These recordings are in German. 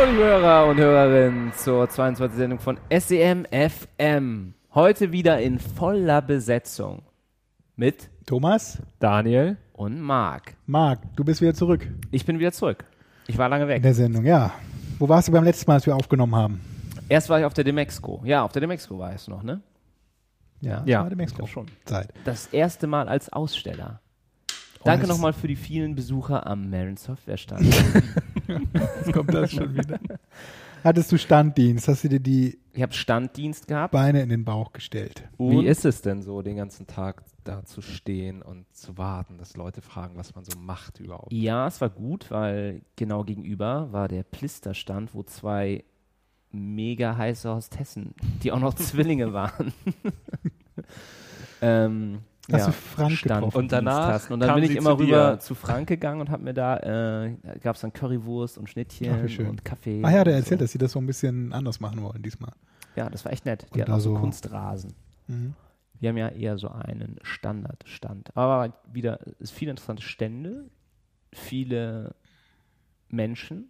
Hallo liebe Hörer und Hörerinnen zur 22. Sendung von SEM FM. Heute wieder in voller Besetzung mit Thomas, Daniel und Marc. Marc, du bist wieder zurück Ich bin wieder zurück. Ich war lange in weg. der Sendung, ja. Wo warst du beim letzten Mal, als wir aufgenommen haben? Erst war ich auf der Demexco. Ja, auf der Demexco war es noch, ne? Ja, Ja, war ich glaub schon. Zeit. Das erste Mal als Aussteller. Danke nochmal für die vielen Besucher am Marin Software Stand. Jetzt kommt das schon wieder. Hattest du Standdienst? Hast du dir die Ich habe Standdienst gehabt. Beine in den Bauch gestellt? Und Wie ist es denn so, den ganzen Tag da zu stehen und zu warten, dass Leute fragen, was man so macht überhaupt? Ja, es war gut, weil genau gegenüber war der Plisterstand, wo zwei mega heiße Hostessen, die auch noch Zwillinge waren. ähm, Hast ja, du Frank Stand- getroffen? Und danach. Und dann kam bin ich immer zu rüber dir. zu Frank gegangen und habe mir da, äh, gab es dann Currywurst und Ach, Schnittchen schön. und Kaffee. Ach ja, der erzählt, so. dass sie das so ein bisschen anders machen wollen diesmal. Ja, das war echt nett. Die Und hatten so Kunstrasen. Mhm. Wir haben ja eher so einen Standardstand. Aber wieder, es viele interessante Stände, viele Menschen,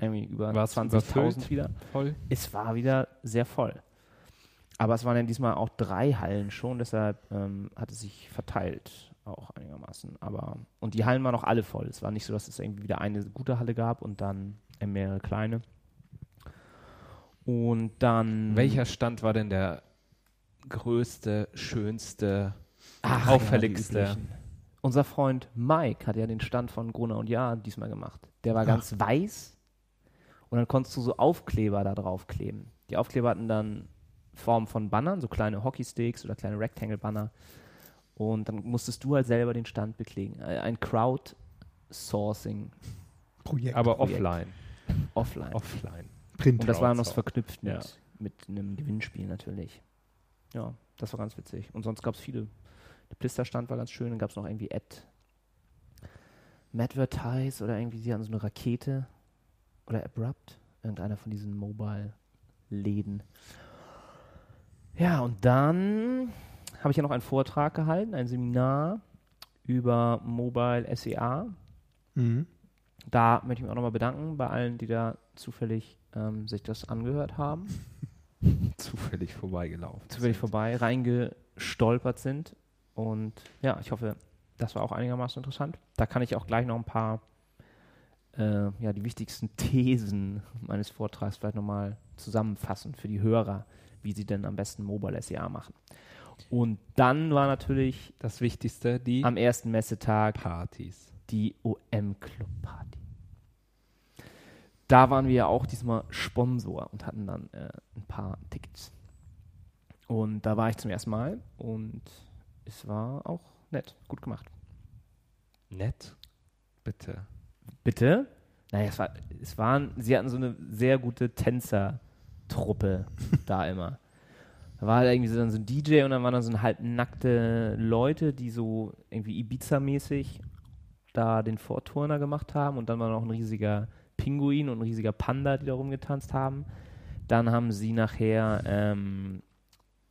irgendwie über War's 20.000 überfüllt? wieder. Voll. Es war wieder sehr voll. Aber es waren ja diesmal auch drei Hallen schon, deshalb ähm, hat es sich verteilt auch einigermaßen. Aber und die Hallen waren auch alle voll. Es war nicht so, dass es irgendwie wieder eine gute Halle gab und dann äh, mehrere kleine. Und dann Welcher Stand war denn der größte, schönste, Ach, auffälligste? ja. Unser Freund Mike hat ja den Stand von Gruner und Jahr diesmal gemacht. Der war ganz weiß und dann konntest du so Aufkleber da drauf kleben. Die Aufkleber hatten dann Form von Bannern, so kleine Hockeysticks oder kleine Rectangle-Banner. Und dann musstest du halt selber den Stand bekleben. Äh, Ein Crowdsourcing Projekt. aber Projekt. offline. offline. Offline. Print. Und das war noch verknüpft mit, Ja. mit einem Gewinnspiel natürlich. Ja, das war ganz witzig. Und sonst gab es viele. Der Plisterstand war ganz schön. Dann gab es noch irgendwie Ad. Madvertise oder irgendwie, sie hatten so eine Rakete. Oder Abrupt. Irgendeiner von diesen Mobile-Läden. Ja, und dann habe ich ja noch einen Vortrag gehalten, ein Seminar über Mobile SEA. Mhm. Da möchte ich mich auch nochmal bedanken bei allen, die da zufällig ähm, sich das angehört haben, Zufällig vorbeigelaufen. zufällig vorbei reingestolpert sind. Und ja, ich hoffe, das war auch einigermaßen interessant. Da kann ich auch gleich noch ein paar, äh, ja, die wichtigsten Thesen meines Vortrags vielleicht nochmal zusammenfassen für die Hörer, wie sie denn am besten Mobile SEA machen. Und dann war natürlich Das Wichtigste, die am ersten Messetag Partys. die OM Club Party. Da waren wir ja auch diesmal Sponsor und hatten dann äh, ein paar Tickets. Und da war ich zum ersten Mal und es war auch nett, gut gemacht. Nett? Bitte. Bitte? Naja, es, war, es waren, sie hatten so eine sehr gute Tänzertruppe da immer. Da war halt irgendwie so, dann so ein DJ und dann waren da so halbnackte Leute, die so irgendwie Ibiza-mäßig da den Vorturner gemacht haben und dann war noch ein riesiger Pinguin und ein riesiger Panda, die da rumgetanzt haben. Dann haben sie nachher ähm,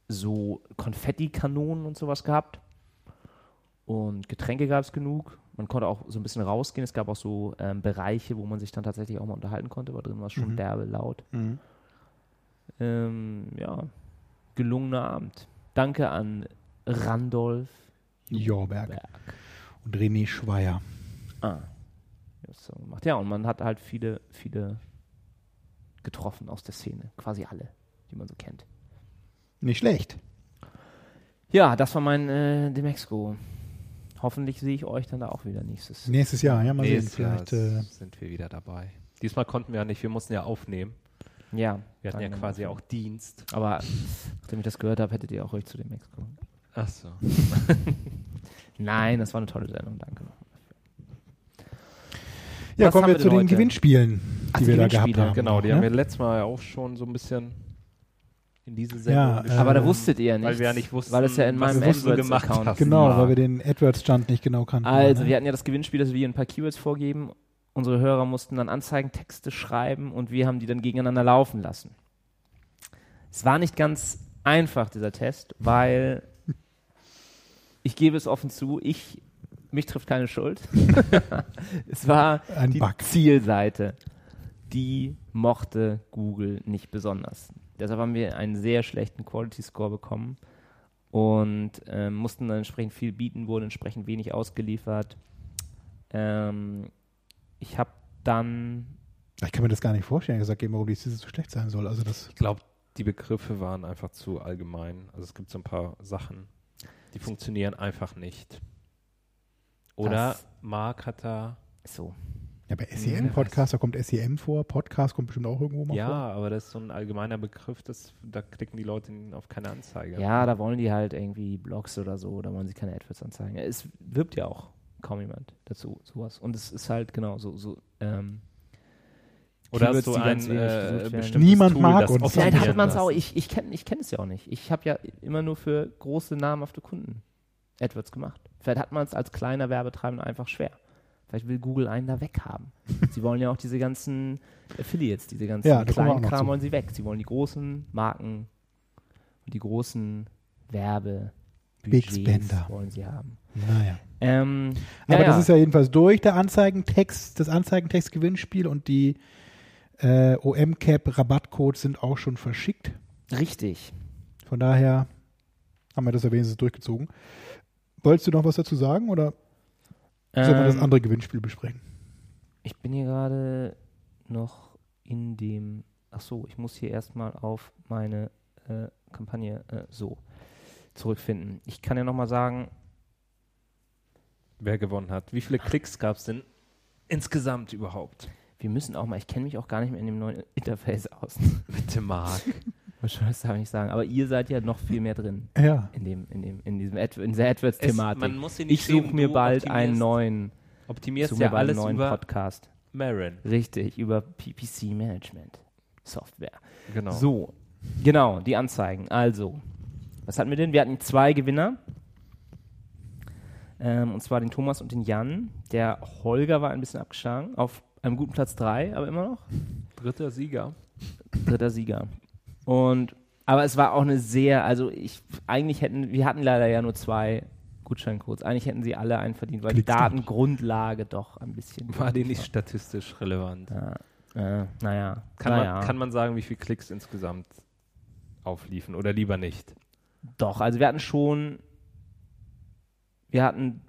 so Konfettikanonen und sowas gehabt. Und Getränke gab es genug. Man konnte auch so ein bisschen rausgehen. Es gab auch so ähm, Bereiche, wo man sich dann tatsächlich auch mal unterhalten konnte, weil drin war es schon Mhm. derbe laut. Mhm. Ähm, ja, gelungener Abend. Danke an Randolph Jorberg Berg. und René Schweier. Ah, so gemacht. Ja, und man hat halt viele, viele getroffen aus der Szene. Quasi alle, die man so kennt. Nicht schlecht. Ja, das war mein äh, Demexco. Hoffentlich sehe ich euch dann da auch wieder nächstes. Nächstes Jahr, ja, mal sehen. Nächstes Jahr Vielleicht, äh, sind wir wieder dabei. Diesmal konnten wir ja nicht, wir mussten ja aufnehmen. Ja, Wir hatten ja quasi auch Dienst. Aber nachdem ich das gehört habe, hättet ihr auch ruhig zu dem Exco. Ach so. Nein, das war eine tolle Sendung, danke. Ja, Was kommen wir zu den heute? Gewinnspielen, Ach, die die wir da gehabt haben. Genau, die ne? haben wir letztes Mal auch schon so ein bisschen in diese Sendung Ja, geschoben, Aber da wusstet ihr ja Weil nicht. wir ja nicht wussten, Weil es ja in meinem AdWords-Account. Genau, war. weil wir den AdWords-Stand nicht genau kannten. Also, ne? wir hatten ja das Gewinnspiel, dass wir ein paar Keywords vorgeben. Unsere Hörer mussten dann Anzeigentexte schreiben und wir haben die dann gegeneinander laufen lassen. Es war nicht ganz einfach, dieser Test, weil ich gebe es offen zu, ich, mich trifft keine Schuld. es war Ein die Bug. Zielseite. Die mochte Google nicht besonders. Deshalb haben wir einen sehr schlechten Quality Score bekommen und ähm, mussten dann entsprechend viel bieten, wurden entsprechend wenig ausgeliefert. Ähm, ich habe dann, Ich kann mir das gar nicht vorstellen. Ich sage warum die These so schlecht sein soll. Also das Ich glaube, die Begriffe waren einfach zu allgemein. Also es gibt so ein paar Sachen, die funktionieren einfach nicht. Oder Das- Marc hat da, so, ja, bei SEM-Podcast, da kommt SEM vor. Podcast kommt bestimmt auch irgendwo mal ja, vor. aber das ist so ein allgemeiner Begriff, das, da klicken die Leute auf keine Anzeige. ja, da wollen die halt irgendwie Blogs oder so, da wollen sie keine AdWords anzeigen. Es wirbt ja auch kaum jemand dazu, sowas. Und es ist halt genau so, so ähm, Oder hast du ein äh, bestimmtes Niemand Tool, mag das uns. Vielleicht hat man es auch, ich, ich kenne ich kenn es ja auch nicht. Ich habe ja immer nur für große namhafte Kunden AdWords gemacht. Vielleicht hat man es als kleiner Werbetreibender einfach schwer. Vielleicht will Google einen da weghaben. sie wollen ja auch diese ganzen Affiliates, diese ganzen Ja, kleinen Kram zu. wollen sie weg. Sie wollen die großen Marken und die großen Werbebudgets Big Spender. wollen sie haben. Naja. Ähm, Aber naja, das ist ja jedenfalls durch, der Anzeigentext, das Anzeigentext-Gewinnspiel und die äh, OM-Cap-Rabattcodes sind auch schon verschickt. richtig. Von daher haben wir das ja wenigstens durchgezogen. Wolltest du noch was dazu sagen oder sollen wir das Ähm, andere Gewinnspiel besprechen? Ich bin hier gerade noch in dem. Ach so, ich muss hier erstmal auf meine äh, Kampagne äh, so zurückfinden. Ich kann ja nochmal sagen, Wer gewonnen hat. Wie viele Klicks gab es denn insgesamt überhaupt? wir müssen auch mal, ich kenne mich auch gar nicht mehr in dem neuen Interface aus. Bitte, Marc. Was soll ich nicht sagen? Aber ihr seid ja noch viel mehr drin Ja. in dem, in dem, in diesem Ad, in dieser AdWords-Thematik. man muss sich Ich suche mir bald einen neuen, Optimierst ja alles neuen über Podcast. Marin. Richtig, über PPC Management Software. Genau. So, genau, die Anzeigen. Also, was hatten wir denn? Wir hatten zwei Gewinner. Ähm, und zwar den Thomas und den Jan. Der Holger war ein bisschen abgeschlagen, auf einem guten Platz 3, aber immer noch. Dritter Sieger. Dritter Sieger. Und, aber es war auch eine sehr, also ich, eigentlich hätten, wir hatten leider ja nur zwei Gutscheincodes. Eigentlich hätten sie alle einen verdient, weil die Klicks gemacht. Datengrundlage doch ein bisschen. War die nicht statistisch relevant? Ja, äh, naja. Kann, naja. man, kann man sagen, wie viele Klicks insgesamt aufliefen oder lieber nicht? Doch, also wir hatten schon, wir hatten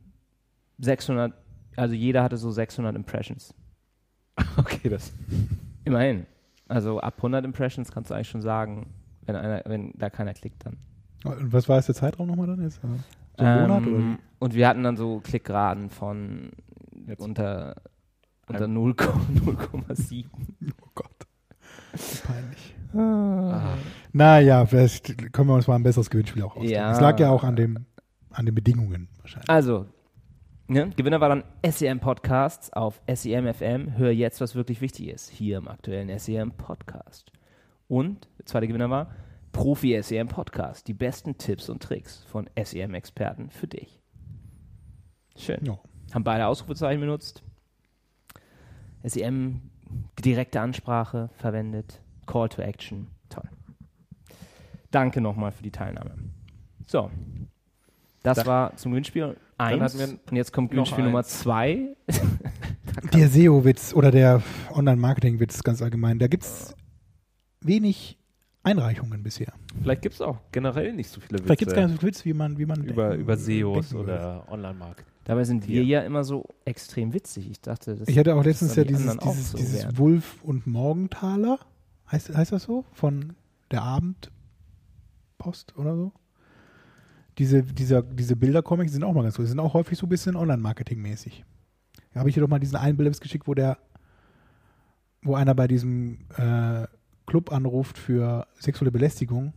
600, also jeder hatte so 600 Impressions. Okay, das. Immerhin. Also ab 100 Impressions kannst du eigentlich schon sagen, wenn, einer, wenn da keiner klickt dann. Und was war jetzt der Zeitraum nochmal dann jetzt? Also, So ein Monat oder Ähm, und wir hatten dann so Klickraten von Jetzt. unter, unter Ein- 0, 0,7. Oh Gott. Peinlich. Ah, Naja, vielleicht können wir uns mal ein besseres Gewinnspiel auch ausdenken. Ja. Es lag ja auch an, dem, an den Bedingungen wahrscheinlich. Also, ne, Gewinner war dann SEM Podcasts auf SEM FM. Hör jetzt, was wirklich wichtig ist. Hier im aktuellen SEM Podcast. Und der zweite Gewinner war Profi SEM Podcast. Die besten Tipps und Tricks von SEM Experten für dich. Schön. Ja. Haben beide Ausrufezeichen benutzt. SEM direkte Ansprache verwendet. Call to Action. Danke nochmal für die Teilnahme. So. Das Da- war zum Gewinnspiel 1. hatten wir Und jetzt kommt Gewinnspiel Nummer eins. 2. Der SEO-Witz oder der Online-Marketing-Witz ganz allgemein, da gibt es wenig Einreichungen bisher. vielleicht gibt es auch generell nicht so viele Witze Vielleicht gibt es gar nicht so Witz, wie man, wie man über, über SEOs oder Online-Marketing. Dabei sind wir Hier. ja immer so extrem witzig. Ich dachte, das Ich hatte auch das letztens ja die dieses, dieses, so dieses. Wulf und Morgenthaler, heißt, heißt das so? Von der Abendpost oder so? Diese, dieser, diese Bildercomics sind auch mal ganz cool. Die sind auch häufig so ein bisschen Online-Marketing-mäßig. Da habe ich dir doch mal diesen einen Bilder geschickt, wo der, wo einer bei diesem äh, Club anruft für sexuelle Belästigung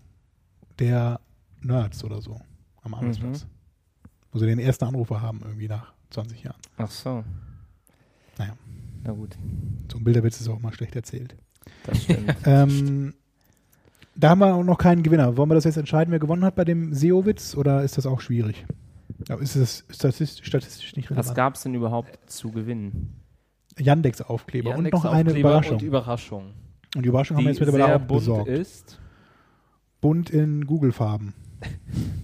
der Nerds oder so am Arbeitsplatz. Wo sie den ersten Anrufer haben, irgendwie nach 20 Jahren. Ach so. Naja. Na gut, So ein Bilderwitz ist auch mal schlecht erzählt. das stimmt. Ähm, da haben wir auch noch keinen Gewinner. Wollen wir das jetzt entscheiden, wer gewonnen hat bei dem SEO-Witz oder ist das auch schwierig? Ist das statistisch, statistisch nicht Was relevant? gab es denn überhaupt zu gewinnen? Yandex-Aufkleber und noch eine Überraschung. Und Überraschung. Und die Überraschung haben wir Die jetzt mittlerweile sehr auch bunt besorgt. ist. Bunt in Google-Farben.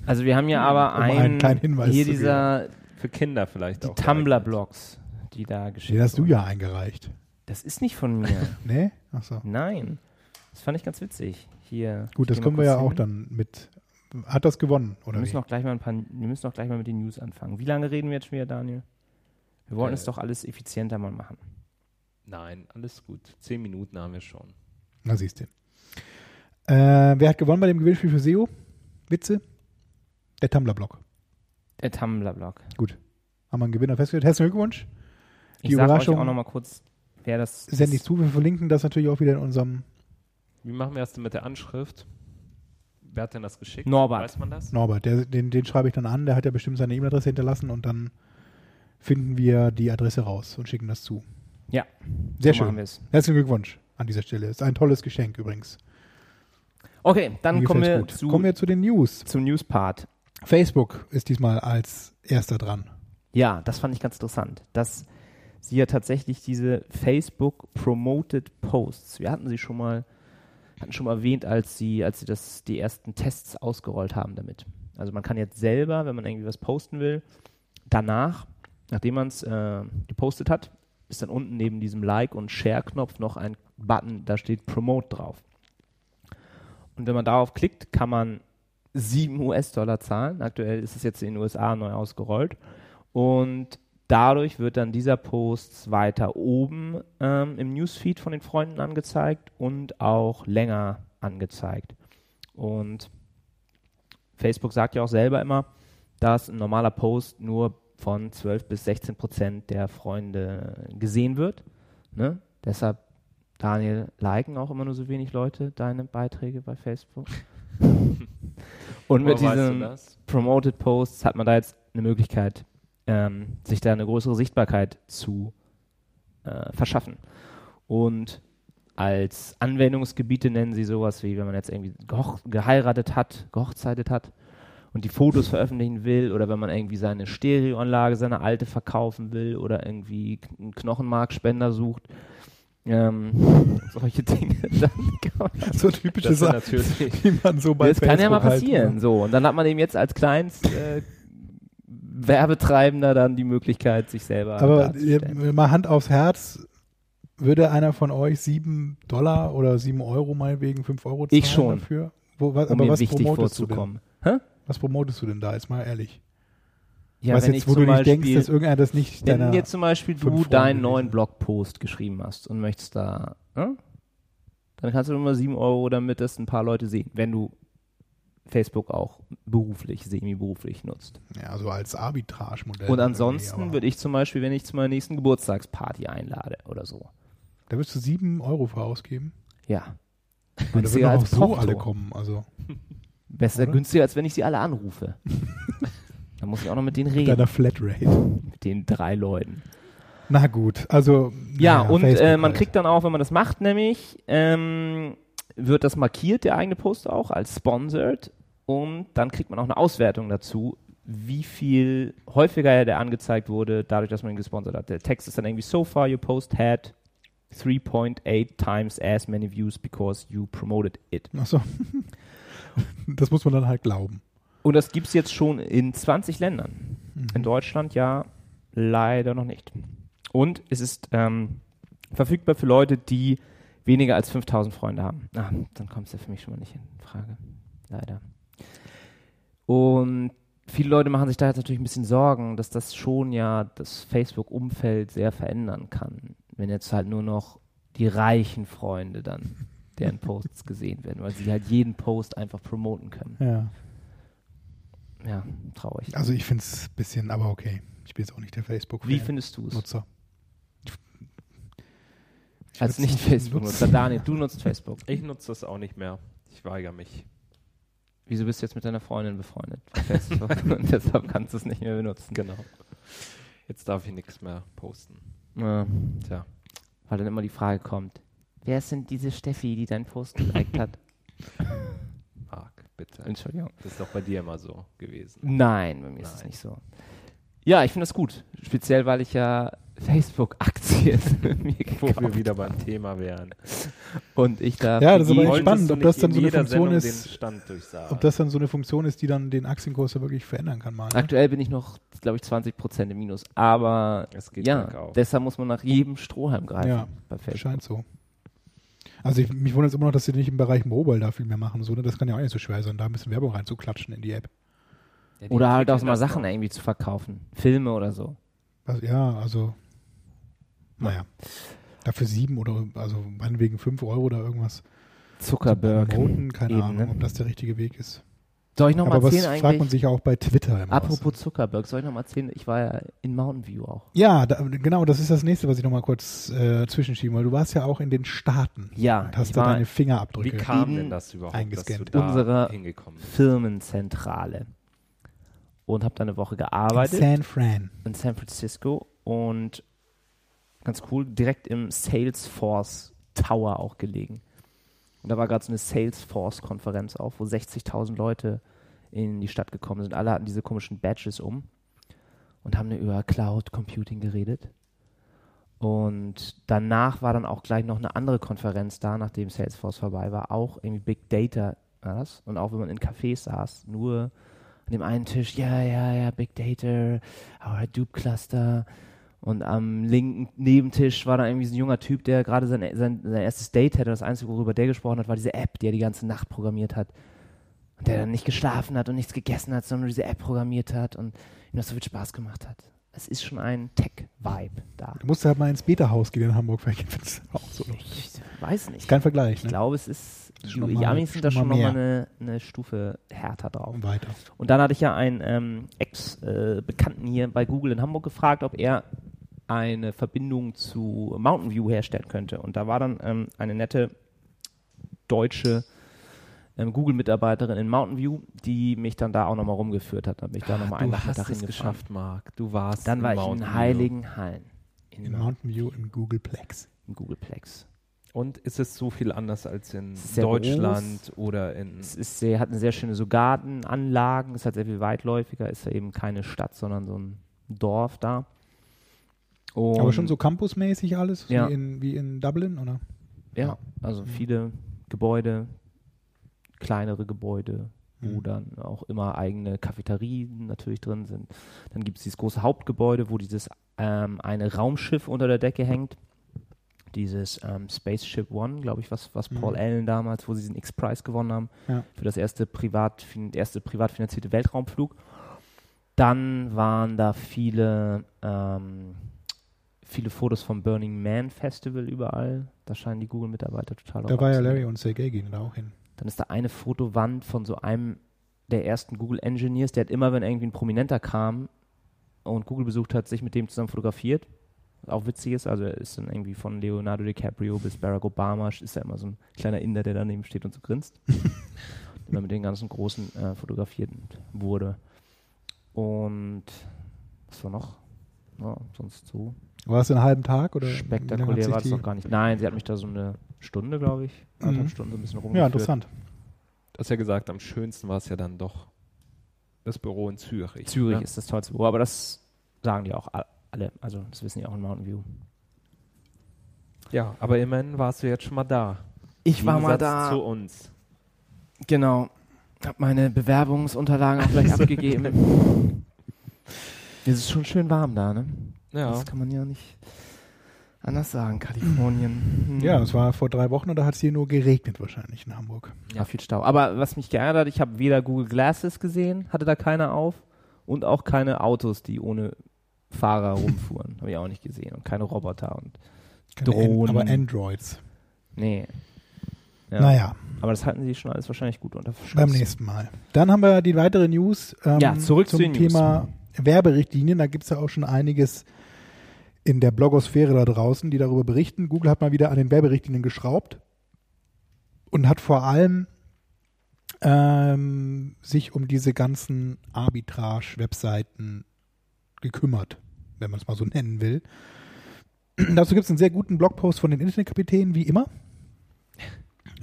Also wir haben ja aber Um einen einen, kleinen Hinweis hier zu geben. dieser, Für Kinder vielleicht die auch. Tumblr-Blogs, die da geschickt Den hast du ja eingereicht. Das ist nicht von mir. Ne? Achso. Nein. Das fand ich ganz witzig. Hier. Gut, ich das können wir ja kurz auch hin. dann mit. Hat das gewonnen, Wir oder müssen, wie? auch gleich mal ein paar, wir müssen auch gleich mal mit den News anfangen. Wie lange reden wir jetzt schon wieder, Daniel? Wir wollen Äh, es doch alles effizienter mal machen. Nein, alles gut. Zehn Minuten haben wir schon. Na, siehst du. Äh, wer hat gewonnen bei dem Gewinnspiel für SEO? Witze? Der Tumblr-Blog. Der Tumblr-Blog. Haben wir einen Gewinner festgestellt. Herzlichen Glückwunsch. Ich Die sage euch Überraschung- auch noch mal kurz, wer das Send ich zu. Wir verlinken das natürlich auch wieder in unserem Wie machen wir das denn mit der Anschrift? Wer hat denn das geschickt? Norbert. Weiß man das? Norbert. Der, den, den schreibe ich dann an. Der hat ja bestimmt seine E-Mail-Adresse hinterlassen und dann finden wir die Adresse raus und schicken das zu. Ja, Sehr so schön. Herzlichen Glückwunsch an dieser Stelle. Ist ein tolles Geschenk übrigens. Okay, dann kommen wir, gut. zu, kommen wir zu den News. zum News-Part. Facebook ist diesmal als erster dran. Ja, das fand ich ganz interessant, dass sie ja tatsächlich diese Facebook Promoted Posts, wir hatten sie schon mal, hatten schon erwähnt, als sie, als sie das, die ersten Tests ausgerollt haben damit. Also man kann jetzt selber, wenn man irgendwie was posten will, danach, nachdem man es äh, gepostet hat, ist dann unten neben diesem Like- und Share-Knopf noch ein Button, da steht Promote drauf. Und wenn man darauf klickt, kann man 7 US-Dollar zahlen. Aktuell ist es jetzt in den USA neu ausgerollt. Und dadurch wird dann dieser Post weiter oben ähm, im Newsfeed von den Freunden angezeigt und auch länger angezeigt. Und Facebook sagt ja auch selber immer, dass ein normaler Post nur von 12 bis 16 Prozent der Freunde gesehen wird. Ne? Deshalb, Daniel, liken auch immer nur so wenig Leute deine Beiträge bei Facebook. und mit das? Promoted Posts hat man da jetzt eine Möglichkeit, ähm, sich da eine größere Sichtbarkeit zu äh, verschaffen. Und als Anwendungsgebiete nennen sie sowas wie, wenn man jetzt irgendwie geheiratet hat, gehochzeitet hat und die Fotos veröffentlichen will oder wenn man irgendwie seine Stereoanlage, seine alte verkaufen will oder irgendwie einen Knochenmarkspender sucht. Ähm, solche Dinge. So typische Sachen, die man so bei das kann ja mal Facebook halt, passieren. ne? So, und dann hat man eben jetzt als Kleinst äh, Werbetreibender dann die Möglichkeit, sich selber Aber mal Hand aufs Herz, würde einer von euch sieben Dollar oder sieben Euro meinetwegen fünf Euro zahlen Ich schon. dafür? Wo, was, um aber was wichtig promotest du denn? vorzukommen. Hä? Was promotest du denn da? Jetzt mal ehrlich. Ja, was jetzt, wo du nicht denkst, dass irgendeiner das nicht wenn jetzt zum Beispiel du deinen neuen Blogpost geschrieben hast und möchtest da, ne? dann kannst du immer sieben Euro, damit das ein paar Leute sehen, wenn du Facebook auch beruflich, semi-beruflich nutzt. ja, so als Arbitrage-Modell. Und ansonsten würde ich zum Beispiel, wenn ich zu meiner nächsten Geburtstagsparty einlade oder so. Da würdest du sieben Euro für ausgeben? Ja. Und da würden Günstiger auch als so Porto. alle kommen. Also Besser Oder? günstiger, als wenn ich sie alle anrufe. da muss ich auch noch mit denen mit reden. deiner Flatrate. Mit den drei Leuten. Na gut, also Ja, naja, und äh, man halt. kriegt dann auch, wenn man das macht, nämlich, ähm, wird das markiert, der eigene Post auch, als sponsored. Und dann kriegt man auch eine Auswertung dazu, wie viel häufiger der angezeigt wurde, dadurch, dass man ihn gesponsert hat. Der Text ist dann irgendwie, so far your post had 3.8 times as many views because you promoted it. Ach so. das muss man dann halt glauben. Und das gibt es jetzt schon in 20 Ländern. In Deutschland ja leider noch nicht. Und es ist ähm, verfügbar für Leute, die weniger als 5000 Freunde haben. Ah, dann kommt es ja für mich schon mal nicht in Frage. Leider. Und viele Leute machen sich da jetzt natürlich ein bisschen Sorgen, dass das schon ja das Facebook-Umfeld sehr verändern kann. Wenn jetzt halt nur noch die reichen Freunde dann deren Posts gesehen werden, weil sie halt jeden Post einfach promoten können. Ja. Ja, traurig. Also ich finde es ein bisschen, aber okay. Ich bin jetzt auch nicht der Facebook-Fan. Wie findest du es? Nutzer. Ich Als nicht Facebook-Nutzer. Daniel, du nutzt Facebook. Ich nutze das auch nicht mehr. Ich weigere mich. Wieso bist du jetzt mit deiner Freundin befreundet? Und deshalb kannst du es nicht mehr benutzen. Genau. Jetzt darf ich nichts mehr posten. Ja. Tja. Weil dann immer die Frage kommt, wer ist denn diese Steffi, die dein Post geliked hat? Marc, bitte. Entschuldigung. Das ist doch bei dir immer so gewesen. Nein, bei mir ist es Nein. nicht so. Ja, ich finde das gut. Speziell, weil ich ja Facebook-Aktien mir Wo gekauft wir wieder beim Thema wären. und ich da Ja, das ist aber spannend, ob das dann so eine Funktion Sendung ist, Den Stand durchsagen? Ob das dann so eine Funktion ist, die dann den Aktienkurs ja wirklich verändern kann mal. Ne? Aktuell bin ich noch, glaube ich, 20% im Minus. Aber Es geht ja, deshalb muss man nach jedem Strohhalm greifen Ja, bei Facebook. Scheint so. Also ich, mich wundert es immer noch, dass sie nicht im Bereich Mobile da viel mehr machen. So, ne? Das kann ja auch nicht so schwer sein, da ein bisschen Werbung reinzuklatschen in die App. Ja, Oder halt auch mal Sachen noch. irgendwie zu verkaufen. Filme oder so. Also, ja, also naja. Dafür sieben oder also meinetwegen fünf Euro oder irgendwas. Zuckerberg. Keine eben, Ahnung, ne? ob das der richtige Weg ist. Soll ich noch mal Aber was erzählen fragt man eigentlich? sich ja auch bei Twitter immer. Apropos was. Zuckerberg, soll ich noch mal erzählen? Ich war ja in Mountain View auch. Ja, da, genau, das ist das nächste, was ich nochmal kurz äh, zwischenschieben will. Du warst ja auch in den Staaten Ja, und hast da deine Wie Fingerabdrücke. kam in- denn das überhaupt, dass du eingescannt. da Unsere hingekommen bist? Firmenzentrale und habe da eine Woche gearbeitet San Fran. in San Francisco und ganz cool, direkt im Salesforce Tower auch gelegen. Und da war gerade so eine Salesforce-Konferenz auf, wo 60.000 Leute in die Stadt gekommen sind. Alle hatten diese komischen Badges um und haben dann über Cloud Computing geredet. Und danach war dann auch gleich noch eine andere Konferenz da, nachdem Salesforce vorbei war, auch irgendwie Big Data war das. Und auch wenn man in Cafés saß, nur an dem einen Tisch, ja, ja, ja, Big Data, our Hadoop Cluster. Und am linken Nebentisch war da irgendwie so ein junger Typ, der gerade sein, sein, sein erstes Date hatte. Das Einzige, worüber der gesprochen hat, war diese App, die er die ganze Nacht programmiert hat. Und der dann nicht geschlafen hat und nichts gegessen hat, sondern nur diese App programmiert hat und ihm das so viel Spaß gemacht hat. Es ist schon ein Tech-Vibe da. Du musst halt mal ins Beta-Haus gehen in Hamburg, vielleicht findest du auch so. Ich weiß nicht. Ist kein Vergleich, Ich ne? glaube, es ist, Die, Amis sind da schon schon mal nochmal eine, eine Stufe härter drauf. Und weiter. Und dann hatte ich ja einen ähm, Ex-Bekannten hier bei Google in Hamburg gefragt, ob er eine Verbindung zu Mountain View herstellen könnte. Und da war dann ähm, eine nette deutsche ähm, Google-Mitarbeiterin in Mountain View, die mich dann da auch nochmal rumgeführt hat. Da bin ich da nochmal einen du Nachmittag hast es hingefahren. geschafft, Marc. Du warst Dann in war ich Mountain in View. Heiligenhain in, In Mount- Mountain View im Googleplex. im Googleplex. Und ist es so viel anders als in Sehr Deutschland oder in Es ist sehr, hat eine sehr schöne so Gartenanlagen, es hat sehr viel weitläufiger, ist ja eben keine Stadt, sondern so ein Dorf da. Und Aber schon so campusmäßig alles, Ja. wie, in, wie in Dublin, oder? Ja, also viele Gebäude, kleinere Gebäude, wo Mhm. dann auch immer eigene Cafeterien natürlich drin sind. Dann gibt es dieses große Hauptgebäude, wo dieses ähm, eine Raumschiff unter der Decke hängt. Dieses ähm, Spaceship One, glaube ich, was, was Paul Mhm. Allen damals, wo sie diesen X-Prize gewonnen haben, Ja. für das erste privat, erste privat finanzierte Weltraumflug. Dann waren da viele, ähm, viele Fotos vom Burning Man Festival überall. Da scheinen die Google-Mitarbeiter total Da war ja. Larry und Sergey gehen da auch hin. Dann ist da eine Fotowand von so einem der ersten Google Engineers, der hat immer, wenn irgendwie ein Prominenter kam und Google besucht hat, sich mit dem zusammen fotografiert. Was Auch witzig ist, also er ist dann irgendwie von Leonardo DiCaprio bis Barack Obama, ist da immer so ein kleiner Inder, der daneben steht und so grinst. immer mit den ganzen Großen äh, fotografiert wurde. Und was war noch? Ja, sonst so War es einen halben Tag oder? spektakulär war das die- noch gar nicht. Nein, sie hat mich da so eine Stunde, glaube ich, anderthalb Mhm. Stunden so ein bisschen rumgeführt. Ja, interessant. Du hast ja gesagt, am schönsten war es ja dann doch das Büro in Zürich. Zürich ne? ist das tollste Büro, aber das sagen die auch alle. Also das wissen die auch in Mountain View. Ja, aber immerhin warst du jetzt schon mal da. Ich war mal da. zu uns. Genau. Hab meine Bewerbungsunterlagen auch gleich abgegeben. Es ist schon schön warm da, ne? Ja. Das kann man ja nicht anders sagen, Kalifornien. Hm. Ja, es war vor drei Wochen und da hat es hier nur geregnet wahrscheinlich in Hamburg. Ja, viel Stau. Aber was mich geärgert hat, ich habe weder Google Glasses gesehen, hatte da keiner auf, und auch keine Autos, die ohne Fahrer rumfuhren. habe ich auch nicht gesehen. Und keine Roboter und Keine Drohnen. An aber Androids. nee. Ja. Naja, Aber das halten sie schon alles wahrscheinlich gut unter Verschluss. beim nächsten Mal. Dann haben wir die weitere News ähm, Ja, zurück zum zu den News. Thema Werberichtlinien. Da gibt es ja auch schon einiges in der Blogosphäre da draußen, die darüber berichten. Google hat mal wieder an den Werberichtlinien geschraubt und hat vor allem ähm, sich um diese ganzen Arbitrage-Webseiten gekümmert, wenn man es mal so nennen will. dazu gibt es einen sehr guten Blogpost von den Internetkapitänen, wie immer.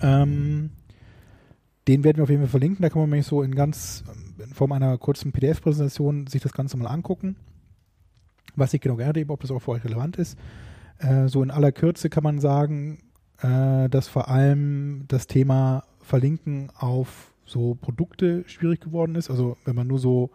Ähm, den werden wir auf jeden Fall verlinken. Da kann man nämlich so in ganz, in Form einer kurzen PDF-Präsentation sich das Ganze mal angucken. Was ich genau eben, ob das auch für euch relevant ist. Äh, so in aller Kürze kann man sagen, äh, dass vor allem das Thema Verlinken auf so Produkte schwierig geworden ist. Also wenn man nur so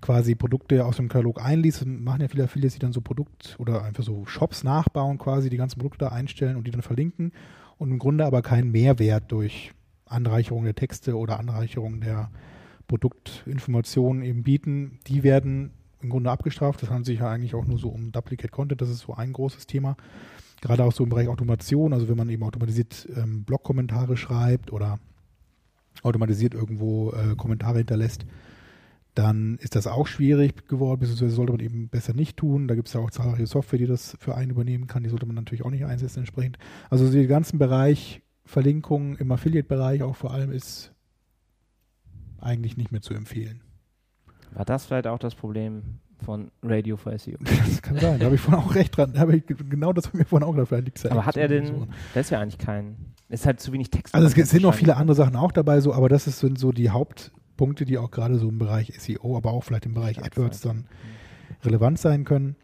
quasi Produkte aus dem Katalog einliest, machen ja viele Affiliates, die dann so Produkt oder einfach so Shops nachbauen quasi, die ganzen Produkte da einstellen und die dann verlinken und im Grunde aber keinen Mehrwert durch Anreicherung der Texte oder Anreicherung der Produktinformationen eben bieten. Die werden im Grunde abgestraft. Das handelt sich ja eigentlich auch nur so um Duplicate Content. Das ist so ein großes Thema. Gerade auch so im Bereich Automation, also wenn man eben automatisiert ähm, Blog-Kommentare schreibt oder automatisiert irgendwo äh, Kommentare hinterlässt, dann ist das auch schwierig geworden, beziehungsweise sollte man eben besser nicht tun. Da gibt es ja auch zahlreiche Software, die das für einen übernehmen kann. Die sollte man natürlich auch nicht einsetzen entsprechend. Also den ganzen Bereich Verlinkung im Affiliate-Bereich auch vor allem ist eigentlich nicht mehr zu empfehlen. War das vielleicht auch das Problem von Radio for SEO? Das kann sein. Da habe ich vorhin auch recht dran. Da habe ich genau das von mir vorhin auch gedacht. Vielleicht liegt's ja Aber hat er so. denn, das ist ja eigentlich kein, ist halt zu wenig Text. Also es sind noch viele andere Sachen auch dabei, so, aber das ist- sind so die Hauptpunkte, die auch gerade so im Bereich SEO, aber auch vielleicht im Bereich AdWords dann relevant sein können.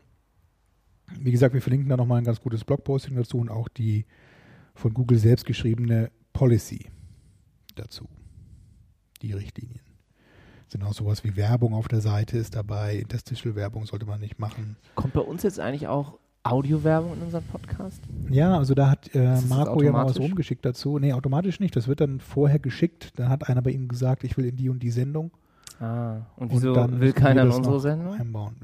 Wie gesagt, wir verlinken da nochmal ein ganz gutes Blogposting dazu und auch die von Google selbst geschriebene Policy dazu. Die Richtlinien. Sind auch sowas wie Werbung auf der Seite ist dabei. Interstitial-Werbung sollte man nicht machen. Kommt bei uns jetzt eigentlich auch Audiowerbung in unseren Podcast? Ja, also da hat äh, das Marco ja mal was rumgeschickt dazu. Nee, automatisch nicht. Das wird dann vorher geschickt. Dann hat einer bei ihm gesagt, ich will in die und die Sendung. Ah, und Und wieso dann will keiner in das unsere Sendung? Einbauen.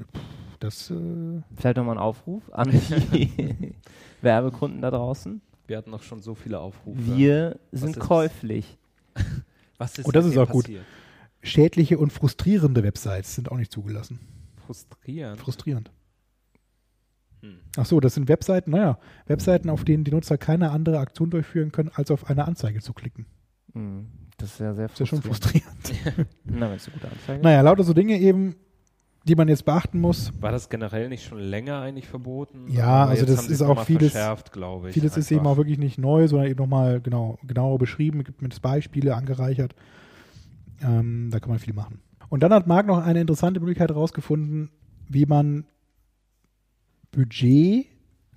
Das, äh, Vielleicht nochmal ein Aufruf an die Werbekunden da draußen. Wir hatten noch schon so viele Aufrufe. Wir sind ist- käuflich. Was ist Und das mit ist auch gut. passiert? schädliche und frustrierende Websites sind auch nicht zugelassen. Frustrierend. Frustrierend. Ach so, das sind Webseiten, naja, Webseiten, auf denen die Nutzer keine andere Aktion durchführen können, als auf eine Anzeige zu klicken. Hm, Das ist ja sehr Das ist ja schon frustrierend. frustrierend. Na, wenn es eine gute Anzeige ist. naja, lauter so Dinge eben, die man jetzt beachten muss. War das generell nicht schon länger eigentlich verboten? Ja, Aber also das ist auch vieles- verschärft, glaube ich. Vieles ist eben einfach. auch wirklich nicht neu, sondern eben nochmal genau, genauer beschrieben, gibt mit Beispiele angereichert. Ähm, da kann man viel machen. Und dann hat Marc noch eine interessante Möglichkeit herausgefunden, wie man Budget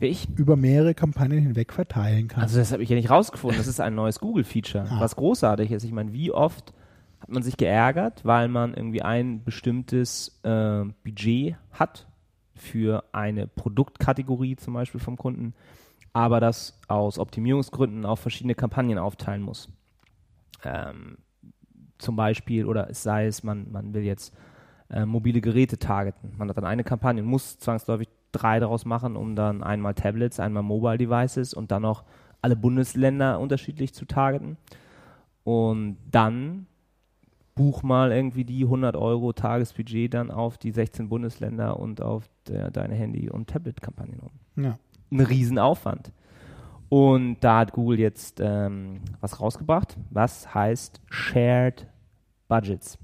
ich? über mehrere Kampagnen hinweg verteilen kann. Also das habe ich ja nicht rausgefunden. Das ist ein neues Google-Feature, Ah. was großartig ist. Ich meine, wie oft hat man sich geärgert, weil man irgendwie ein bestimmtes äh, Budget hat für eine Produktkategorie zum Beispiel vom Kunden, aber das aus Optimierungsgründen auf verschiedene Kampagnen aufteilen muss. Ähm, zum Beispiel, oder es sei es, man, man will jetzt äh, mobile Geräte targeten. Man hat dann eine Kampagne und muss zwangsläufig drei daraus machen, um dann einmal Tablets, einmal Mobile Devices und dann noch alle Bundesländer unterschiedlich zu targeten. Und dann buch mal irgendwie die 100 Euro Tagesbudget dann auf die 16 Bundesländer und auf der, deine Handy- und Tablet-Kampagnen um ja. ein Riesenaufwand. Und da hat Google jetzt ähm, was rausgebracht, was heißt Shared Budgets.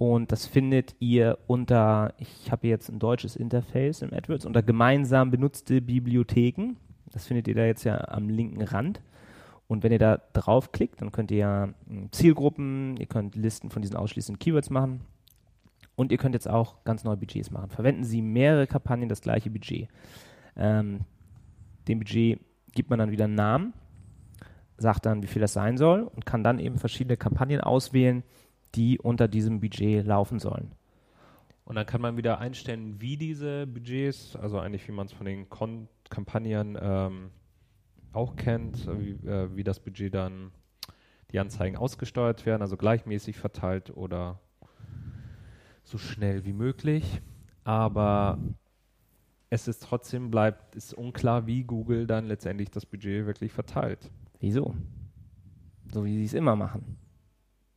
Und das findet ihr unter, ich habe jetzt ein deutsches Interface im AdWords, unter gemeinsam benutzte Bibliotheken. Das findet ihr da jetzt ja am linken Rand. Und wenn ihr da draufklickt, dann könnt ihr ja mh, Zielgruppen, ihr könnt Listen von diesen ausschließenden Keywords machen. Und ihr könnt jetzt auch ganz neue Budgets machen. Verwenden Sie mehrere Kampagnen das gleiche Budget. Ähm, dem Budget gibt man dann wieder einen Namen, sagt dann, wie viel das sein soll und kann dann eben verschiedene Kampagnen auswählen, die unter diesem Budget laufen sollen. Und dann kann man wieder einstellen, wie diese Budgets, also eigentlich wie man es von den Kon Kampagnen ähm, auch kennt, wie, äh, wie das Budget dann die Anzeigen ausgesteuert werden, also gleichmäßig verteilt oder so schnell wie möglich. Aber es ist trotzdem bleibt ist unklar, wie Google dann letztendlich das Budget wirklich verteilt. Wieso? So wie sie es immer machen.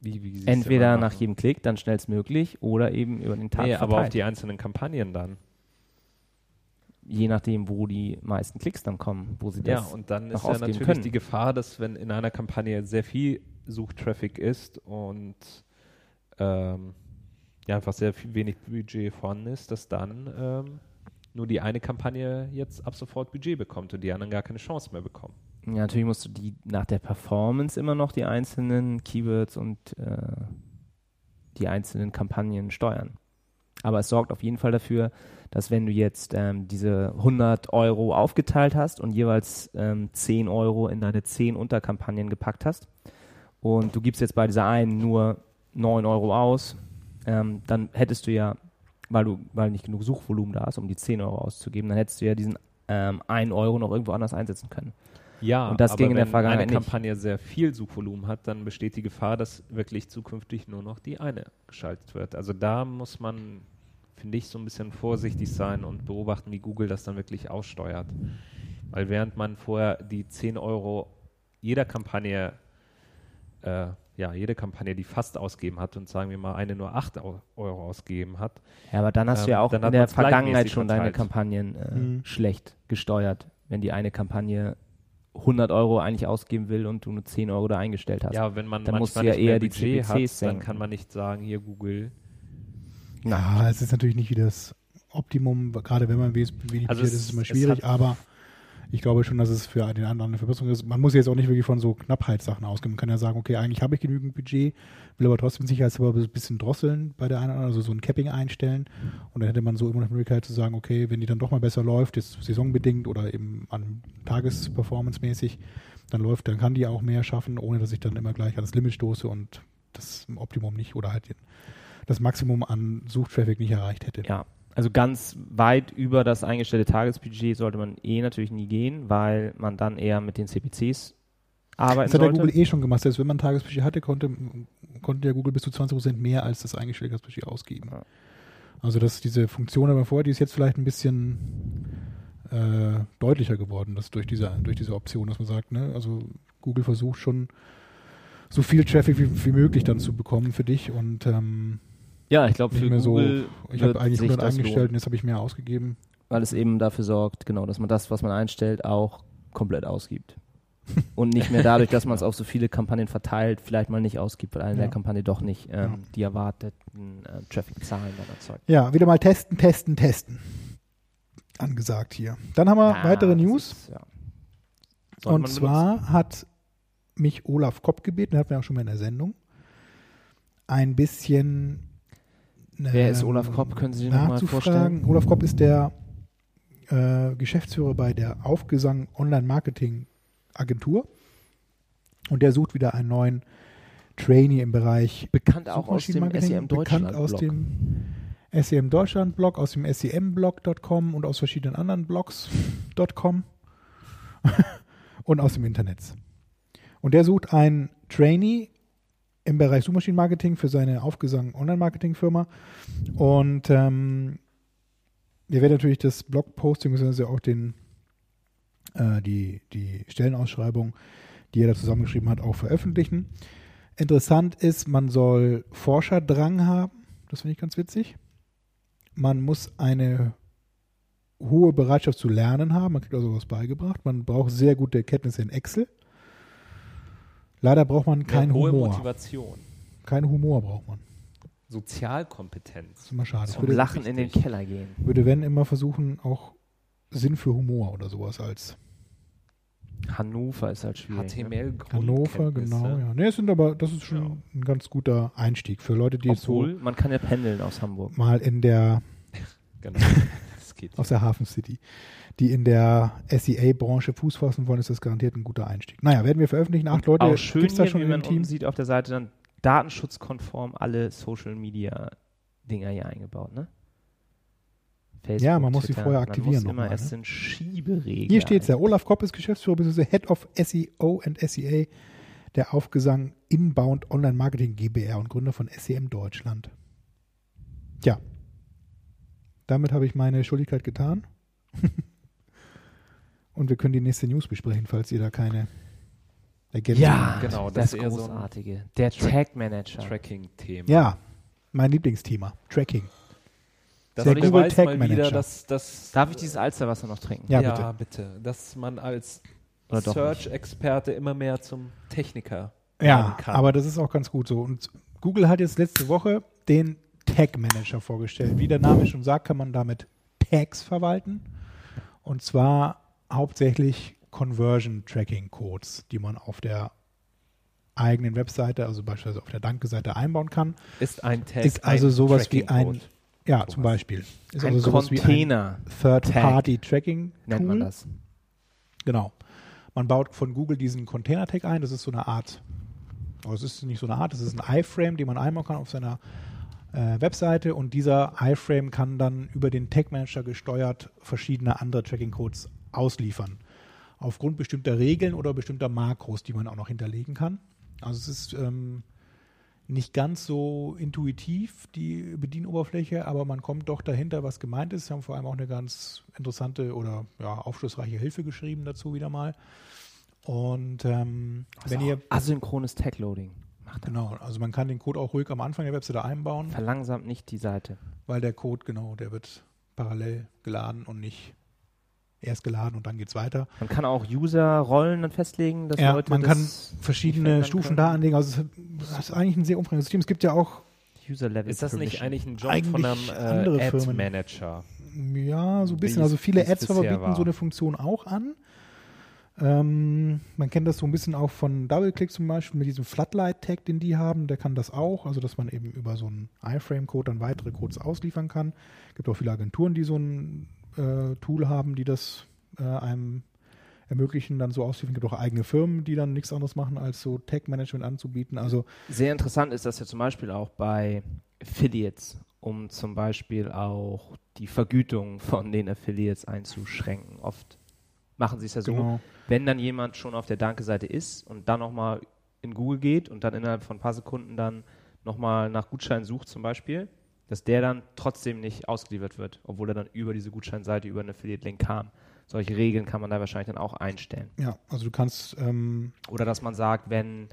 Wie, wie Entweder nach jedem Klick, dann schnellstmöglich, oder eben über den Tag Nee, aber auf die einzelnen Kampagnen dann. Je nachdem, wo die meisten Klicks dann kommen, wo sie Ja, das und dann ist ja natürlich können. die Gefahr, dass wenn in einer Kampagne sehr viel Suchtraffic ist und ähm, ja einfach sehr viel, wenig Budget vorhanden ist, dass dann ähm, nur die eine Kampagne jetzt ab sofort Budget bekommt und die anderen gar keine Chance mehr bekommen. Ja, natürlich musst du die nach der Performance immer noch die einzelnen Keywords und äh, die einzelnen Kampagnen steuern. Aber es sorgt auf jeden Fall dafür, dass wenn du jetzt ähm, diese 100 Euro aufgeteilt hast und jeweils ähm, 10 Euro in deine 10 Unterkampagnen gepackt hast und du gibst jetzt bei dieser einen nur 9 Euro aus, ähm, dann hättest du ja, weil du, weil nicht genug Suchvolumen da ist, um die 10 Euro auszugeben, dann hättest du ja diesen ähm, 1 Euro noch irgendwo anders einsetzen können. Ja, Und das aber ging in der wenn eine nicht. Kampagne sehr viel Suchvolumen hat, dann besteht die Gefahr, dass wirklich zukünftig nur noch die eine geschaltet wird. Also da muss man, finde ich, so ein bisschen vorsichtig sein und beobachten, wie Google das dann wirklich aussteuert. Weil während man vorher die 10 Euro jeder Kampagne, äh, ja, jede Kampagne, die fast ausgegeben hat und sagen wir mal eine nur 8 Au- Euro ausgegeben hat, Ja, aber dann hast Ähm, du ja auch dann in der Vergangenheit schon deine verteilt. Kampagnen äh, Mhm. schlecht gesteuert, wenn die eine Kampagne 100 Euro eigentlich ausgeben will und du nur 10 Euro da eingestellt hast. ja, wenn man Dann musst manchmal du ja nicht mehr eher die Budget hat, CPCs dann senken. kann man nicht sagen, hier Google, Ja, es ist natürlich nicht wie das Optimum, gerade wenn man wenig Also budget es- ist, es immer schwierig, hat- aber ich glaube schon, dass es für den anderen eine Verbesserung ist. Man muss jetzt auch nicht wirklich von so Knappheitssachen ausgehen. Man kann ja sagen, okay, eigentlich habe ich genügend Budget, will aber trotzdem sicherheitshalber ein bisschen drosseln bei der einen oder anderen, also so ein Capping einstellen. Und dann hätte man so immer noch die Möglichkeit zu sagen, okay, wenn die dann doch mal besser läuft, jetzt saisonbedingt oder eben an Tagesperformance-mäßig, dann läuft, dann kann die auch mehr schaffen, ohne dass ich dann immer gleich ans Limit stoße und das im Optimum nicht oder halt das Maximum an Suchtraffic nicht erreicht hätte. Ja, also ganz weit über das eingestellte Tagesbudget sollte man eh natürlich nie gehen, weil man dann eher mit den CPCs arbeiten Das hat ja sollte. Google eh schon gemacht. Selbst wenn man ein Tagesbudget hatte, konnte, konnte ja Google bis zu 20% mehr als das eingestellte Tagesbudget ausgeben. Ja. Also dass diese Funktion aber vorher, die ist jetzt vielleicht ein bisschen äh, deutlicher geworden, dass durch diese, durch diese Option, dass man sagt, ne, also Google versucht schon so viel Traffic wie, wie möglich dann zu bekommen für dich und ähm, ja, ich glaube für mehr so, Google ich habe eigentlich sich 100 das eingestellt lohnen, und jetzt habe ich mehr ausgegeben. weil es eben dafür sorgt, genau, dass man das, was man einstellt, auch komplett ausgibt. Und nicht mehr dadurch, dass man es auf so viele Kampagnen verteilt, vielleicht mal nicht ausgibt, weil eine Ja. der Kampagne doch nicht ähm, Ja. die erwarteten äh, Traffic-Zahlen dann erzeugt. Ja, wieder mal testen, testen, testen. Angesagt hier. Dann haben wir Ja, weitere News. ist, ja. Und zwar hat mich Olaf Kopp gebeten, hatten wir auch schon mal in der Sendung, ein bisschen. Wer ist ähm, Olaf Kopp? Können Sie sich noch mal nachzufragen. vorstellen? Olaf Kopp ist der äh, Geschäftsführer bei der Aufgesang Online-Marketing Agentur und der sucht wieder einen neuen Trainee im Bereich Bekannt auch aus dem SEM Deutschland. bekannt aus dem SEM Deutschland Blog, aus dem SEM-Blog.com und aus verschiedenen anderen Blogs.com und aus dem Internet. Und der sucht einen Trainee im Bereich Suchmaschinenmarketing für seine Aufgesang Online-Marketing-Firma. Und ähm, wir werden natürlich das Blogposting, beziehungsweise auch den, äh, die, die Stellenausschreibung, die er da zusammengeschrieben hat, auch veröffentlichen. Interessant ist, man soll Forscherdrang haben. Das finde ich ganz witzig. Man muss eine hohe Bereitschaft zu lernen haben. Man kriegt also was beigebracht. Man braucht sehr gute Kenntnisse in Excel. Leider braucht man keinen hohe Humor. Motivation, Kein Humor braucht man. Das Sozialkompetenz. ist immer schade. Zum Würde, Lachen in den. Keller gehen. würde wenn immer versuchen, auch Sinn für Humor oder sowas als Hannover ist halt schwierig. Ne? HTML Hannover, genau. Ja. Nee, es sind aber, das ist schon Ja. ein ganz guter Einstieg für Leute, die jetzt Obwohl, man kann ja pendeln aus Hamburg. so mal in der Genau. Geht. aus der Hafen City, die in der SEA-Branche Fuß fassen wollen, ist das garantiert ein guter Einstieg. Naja, werden wir veröffentlichen. Acht Leute auch schön gibt's da hier, schon wie man Team. sieht auf der Seite dann datenschutzkonform alle Social Media Dinger hier eingebaut, ne? Facebook, Ja, man muss sie Twitter. vorher Man aktivieren muss noch immer mal, erst ne? den Schieberegler. Hier steht es ja. Olaf Kopp ist Geschäftsführer bzw. Head of SEO and SEA der Aufgesang Inbound Online Marketing GBR und Gründer von SEM Deutschland. Tja, damit habe ich meine Schuldigkeit getan. und wir können die nächste News besprechen, falls ihr da keine Ergänzung Ja, habt. Genau, das, das ist eher so Großartige. Der Track- Tag Manager. Tracking-Thema. Ja, mein Lieblingsthema, Tracking. das der Google Tag mal Manager. wieder, dass, dass Darf ich dieses Alsterwasser noch trinken? Ja, ja, bitte. bitte. Dass man als Search-Experte immer mehr zum Techniker Ja, werden kann. aber das ist auch ganz gut so. Und Google hat jetzt letzte Woche den Tag Manager vorgestellt. Wie der Name schon sagt, kann man damit Tags verwalten. Und zwar hauptsächlich Conversion Tracking Codes, die man auf der eigenen Webseite, also beispielsweise auf der Danke-Seite einbauen kann. Ist ein Tag Ist also sowas wie ein, ja, Sowas. zum Beispiel. Ist Ein also sowas Container Third-Party-Tracking nennt man das. Genau. Man baut von Google diesen Container-Tag ein. Das ist so eine Art, aber es ist nicht so eine Art, das ist ein iFrame, den man einbauen kann auf seiner äh, Webseite. Und dieser iFrame kann dann über den Tag-Manager gesteuert verschiedene andere Tracking-Codes ausliefern. Aufgrund bestimmter Regeln oder bestimmter Makros, die man auch noch hinterlegen kann. Also es ist ähm, nicht ganz so intuitiv, die Bedienoberfläche, aber man kommt doch dahinter, was gemeint ist. Sie haben vor allem auch eine ganz interessante oder ja, aufschlussreiche Hilfe geschrieben dazu wieder mal. Und ähm, wenn ihr, asynchrones Tag-Loading macht er. genau, also man kann den Code auch ruhig am Anfang der Webseite einbauen, Verlangsamt nicht die Seite. weil der Code, genau, der wird parallel geladen und nicht erst geladen und dann geht's weiter. Man kann auch User-Rollen dann festlegen, dass Ja, Leute man das kann verschiedene Stufen können. da anlegen. Also es das ist eigentlich ein sehr umfangreiches System. Es gibt ja auch User-Level Ist das nicht eigentlich ein Job Eigentlich von andere einem äh. Ad-Manager? Ja, so ein bisschen. es- Also viele es bisher bieten war. so eine Funktion auch an. Ähm, man kennt das so ein bisschen auch von DoubleClick zum Beispiel mit diesem Floodlight-Tag, den die haben. Der kann das auch. Also, dass man eben über so einen iFrame-Code dann weitere Codes ausliefern kann. gibt auch viele Agenturen, die so ein äh, Tool haben, die das äh, einem ermöglichen, dann so auszuliefern. gibt auch eigene Firmen, die dann nichts anderes machen, als so Tag-Management anzubieten. Also, Sehr interessant ist das ja zum Beispiel auch bei Affiliates, um zum Beispiel auch die Vergütung von den Affiliates einzuschränken. Oft machen sie es ja so, genau. wenn dann jemand schon auf der Danke-Seite ist und dann nochmal in Google geht und dann innerhalb von ein paar Sekunden dann nochmal nach Gutschein sucht zum Beispiel, dass der dann trotzdem nicht ausgeliefert wird, obwohl er dann über diese Gutscheinseite, über einen Affiliate-Link kam. Solche Regeln kann man da wahrscheinlich dann auch einstellen. Ja, also du kannst ähm, Oder dass man sagt, wenn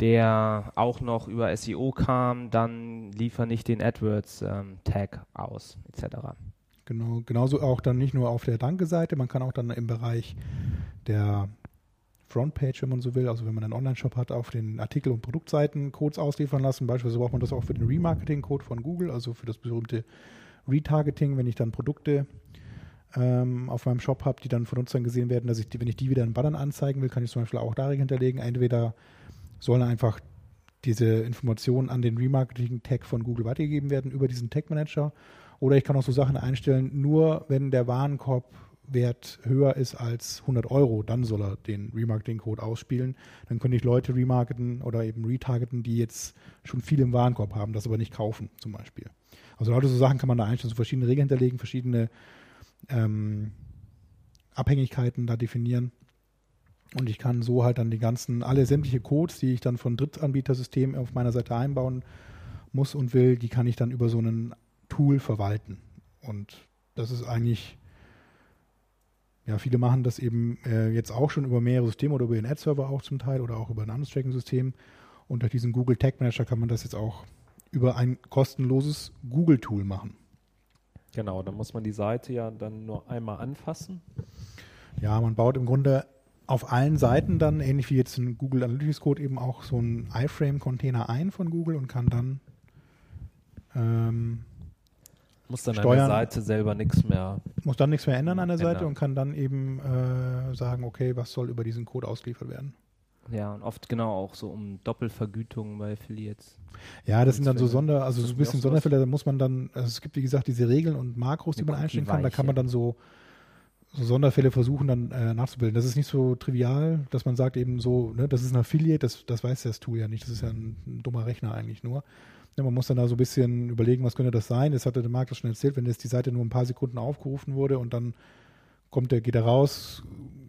der auch noch über SEO kam, dann liefer nicht den AdWords-Tag aus, etc. Genau, genauso auch dann nicht nur auf der Danke-Seite, man kann auch dann im Bereich der Frontpage, wenn man so will, also wenn man einen Online-Shop hat, auf den Artikel- und Produktseiten Codes ausliefern lassen. Beispielsweise braucht man das auch für den Remarketing-Code von Google, also für das berühmte Retargeting, wenn ich dann Produkte ähm, auf meinem Shop habe, die dann von Nutzern gesehen werden, dass ich die, wenn ich die wieder in Bannern anzeigen will, kann ich zum Beispiel auch da hinterlegen. Entweder sollen einfach diese Informationen an den Remarketing-Tag von Google weitergegeben werden über diesen Tag-Manager oder ich kann auch so Sachen einstellen, nur wenn der Warenkorbwert höher ist als 100 Euro, dann soll er den Remarketing-Code ausspielen. Dann könnte ich Leute remarketen oder eben retargeten, die jetzt schon viel im Warenkorb haben, das aber nicht kaufen zum Beispiel. Also lauter so Sachen kann man da einstellen, so verschiedene Regeln hinterlegen, verschiedene ähm, Abhängigkeiten da definieren. Und ich kann so halt dann die ganzen, alle sämtliche Codes, die ich dann von Drittanbietersystemen auf meiner Seite einbauen muss und will, die kann ich dann über so ein Tool verwalten. Und das ist eigentlich, ja, viele machen das eben äh, jetzt auch schon über mehrere Systeme oder über den Ad-Server auch zum Teil oder auch über ein anderes Tracking-System. Und durch diesen Google Tag Manager kann man das jetzt auch über ein kostenloses Google-Tool machen. Genau, dann muss man die Seite ja dann nur einmal anfassen. Ja, man baut im Grunde auf allen Seiten dann, ähnlich wie jetzt ein Google Analytics Code, eben auch so einen iFrame-Container ein von Google und kann dann ähm, Muss dann Steuern. an der Seite selber nichts mehr. muss dann nichts mehr ändern an der Seite Ändern. und kann dann eben äh, sagen, okay, was soll über diesen Code ausgeliefert werden. Ja, und oft genau auch so um Doppelvergütungen bei Affiliates. Ja, das sind dann so Sonderfälle. Sonder, also so ein bisschen? Sonderfälle, da muss man dann, also es gibt wie gesagt diese Regeln und Makros, die man einstellen kann, da kann man dann so, so Sonderfälle versuchen dann äh, nachzubilden. Das ist nicht so trivial, dass man sagt eben so, ne, das ist ein Affiliate, das, das weiß das Tool ja nicht, das ist ja ein, ein dummer Rechner eigentlich nur. Ja, man muss dann da so ein bisschen überlegen, was könnte das sein. Das hatte der Marc das schon erzählt, wenn jetzt die Seite nur ein paar Sekunden aufgerufen wurde und dann kommt der, geht er raus,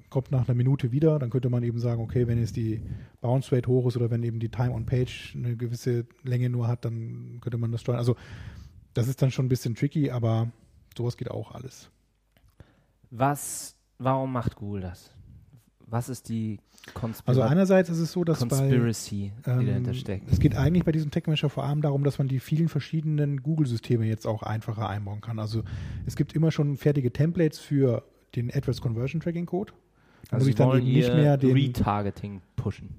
kommt nach einer Minute wieder, dann könnte man eben sagen, okay, wenn jetzt die Bounce Rate hoch ist oder wenn eben die Time on Page eine gewisse Länge nur hat, dann könnte man das steuern. Also das ist dann schon ein bisschen tricky, aber sowas geht auch alles. Was, warum macht Google das? Was ist die Conspira Also einerseits ist es so, dass bei Conspiracy, die Ähm, dahinter steckt? Es geht eigentlich bei diesem Tech Manager vor allem darum, dass man die vielen verschiedenen Google-Systeme jetzt auch einfacher einbauen kann. Also es gibt immer schon fertige Templates für den AdWords Conversion Tracking Code. Da Also muss ich dann eben nicht mehr den. Retargeting pushen.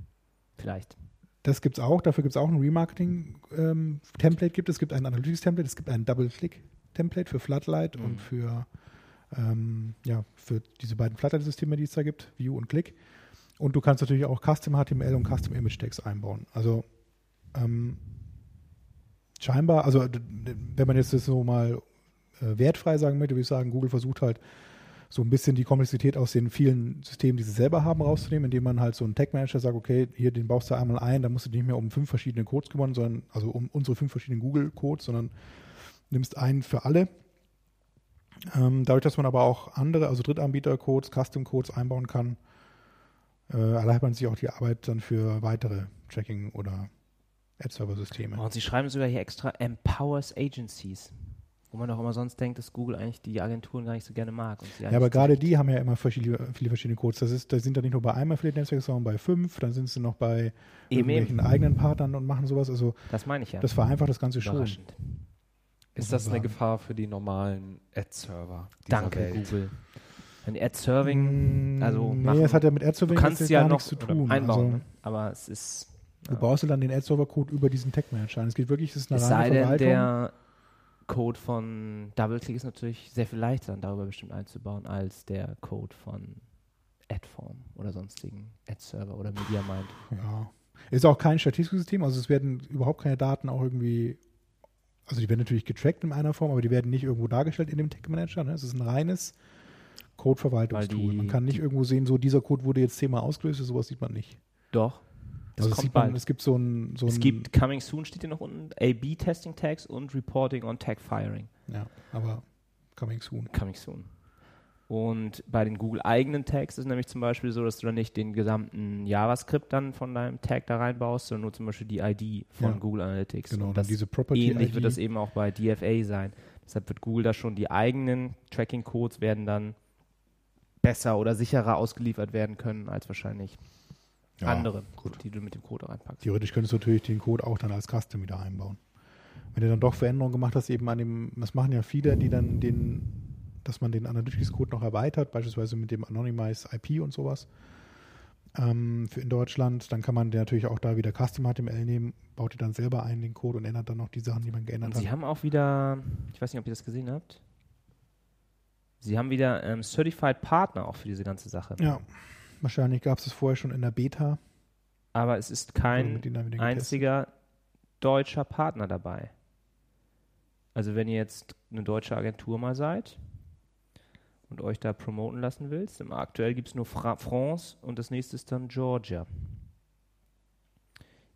Vielleicht. Das gibt es auch, dafür gibt es auch ein Remarketing-Template, gibt es gibt ein Analytics-Template, es gibt ein Double-Click-Template. Template für Floodlight Mhm. und für, ähm, ja, für diese beiden Flutter-Systeme, die es da gibt, View und Click. Und du kannst natürlich auch Custom HTML und Custom Image Tags einbauen. Also ähm, scheinbar, also wenn man jetzt das so mal äh, wertfrei sagen möchte, würde ich sagen, Google versucht halt so ein bisschen die Komplexität aus den vielen Systemen, die sie selber haben, rauszunehmen, indem man halt so einen Tag-Manager sagt, okay, hier, den baust du einmal ein, da musst du nicht mehr um fünf verschiedene Codes kümmern, sondern, also um unsere fünf verschiedenen Google-Codes, sondern nimmst einen für alle. Ähm, dadurch, dass man aber auch andere, also Drittanbieter-Codes, Custom-Codes einbauen kann, äh, erleichtert man sich auch die Arbeit dann für weitere Tracking- oder Ad-Server-Systeme. Und sie schreiben sogar hier extra empowers agencies. Wo man doch immer sonst denkt, dass Google eigentlich die Agenturen gar nicht so gerne mag. Ja, aber gerade die haben ja immer verschiedene, viele verschiedene Codes. Das ist, da sind dann nicht nur bei einem Affiliate-Netzwerk, sondern bei fünf, dann sind sie noch bei Eben, irgendwelchen eben. eigenen Partnern und machen sowas. Also Das meine ich ja. das vereinfacht das Ganze schon. Ist das eine. Gefahr für die normalen Ad-Server? Danke, Welt? Google. Wenn die Ad-Serving, Mm, also nee, machen- es hat ja mit du Ad-Serving kannst jetzt ja gar noch nichts zu tun. einbauen, Also, ne? aber es ist, Du baust ja dann den Ad-Server-Code über diesen Tag-Manager. ein. Es geht wirklich, das ist eine es sei denn, der Code von DoubleClick ist natürlich sehr viel leichter, dann darüber bestimmt einzubauen, als der Code von Adform oder sonstigen Ad-Server oder MediaMind. Ja. Ist auch kein Statistiksystem, also es werden überhaupt keine Daten auch irgendwie, also die werden natürlich getrackt in einer Form, aber die werden nicht irgendwo dargestellt in dem Tag Manager. Ne? Es ist ein reines Code-Verwaltungstool. Man kann nicht irgendwo sehen, so dieser Code wurde jetzt zehnmal ausgelöst, sowas sieht man nicht. Doch, das also es, kommt man, bald. es gibt so ein, so es gibt Coming Soon steht hier noch unten, A-B-Testing Tags und Reporting on Tag Firing. ja, aber coming soon. Coming Soon. Und bei den Google-eigenen Tags ist es nämlich zum Beispiel so, dass du dann nicht den gesamten JavaScript dann von deinem Tag da reinbaust, sondern nur zum Beispiel die ID von Ja. Google Analytics. Genau, Und dann diese Property ähnlich ID. wird das eben auch bei DFA sein. Deshalb wird Google da schon die eigenen Tracking-Codes werden dann besser oder sicherer ausgeliefert werden können als wahrscheinlich Ja, andere, gut. die du mit dem Code reinpackst. Theoretisch könntest du natürlich den Code auch dann als Custom wieder einbauen. Wenn du dann doch Veränderungen gemacht hast, eben an dem, das machen ja viele, die dann den, dass man den Analytics-Code noch erweitert, beispielsweise mit dem Anonymized IP und sowas ähm, für in Deutschland, dann kann man natürlich auch da wieder Custom HTML nehmen, baut die dann selber ein, den Code und ändert dann noch die Sachen, die man geändert Und hat. sie haben auch wieder, ich weiß nicht, ob ihr das gesehen habt, sie haben wieder ähm, Certified Partner auch für diese ganze Sache. ja, wahrscheinlich gab es das vorher schon in der Beta. Aber es ist kein einziger deutscher Partner dabei. Also wenn ihr jetzt eine deutsche Agentur mal seid und euch da promoten lassen willst, aktuell gibt es nur Fra France und das nächste ist dann Georgia.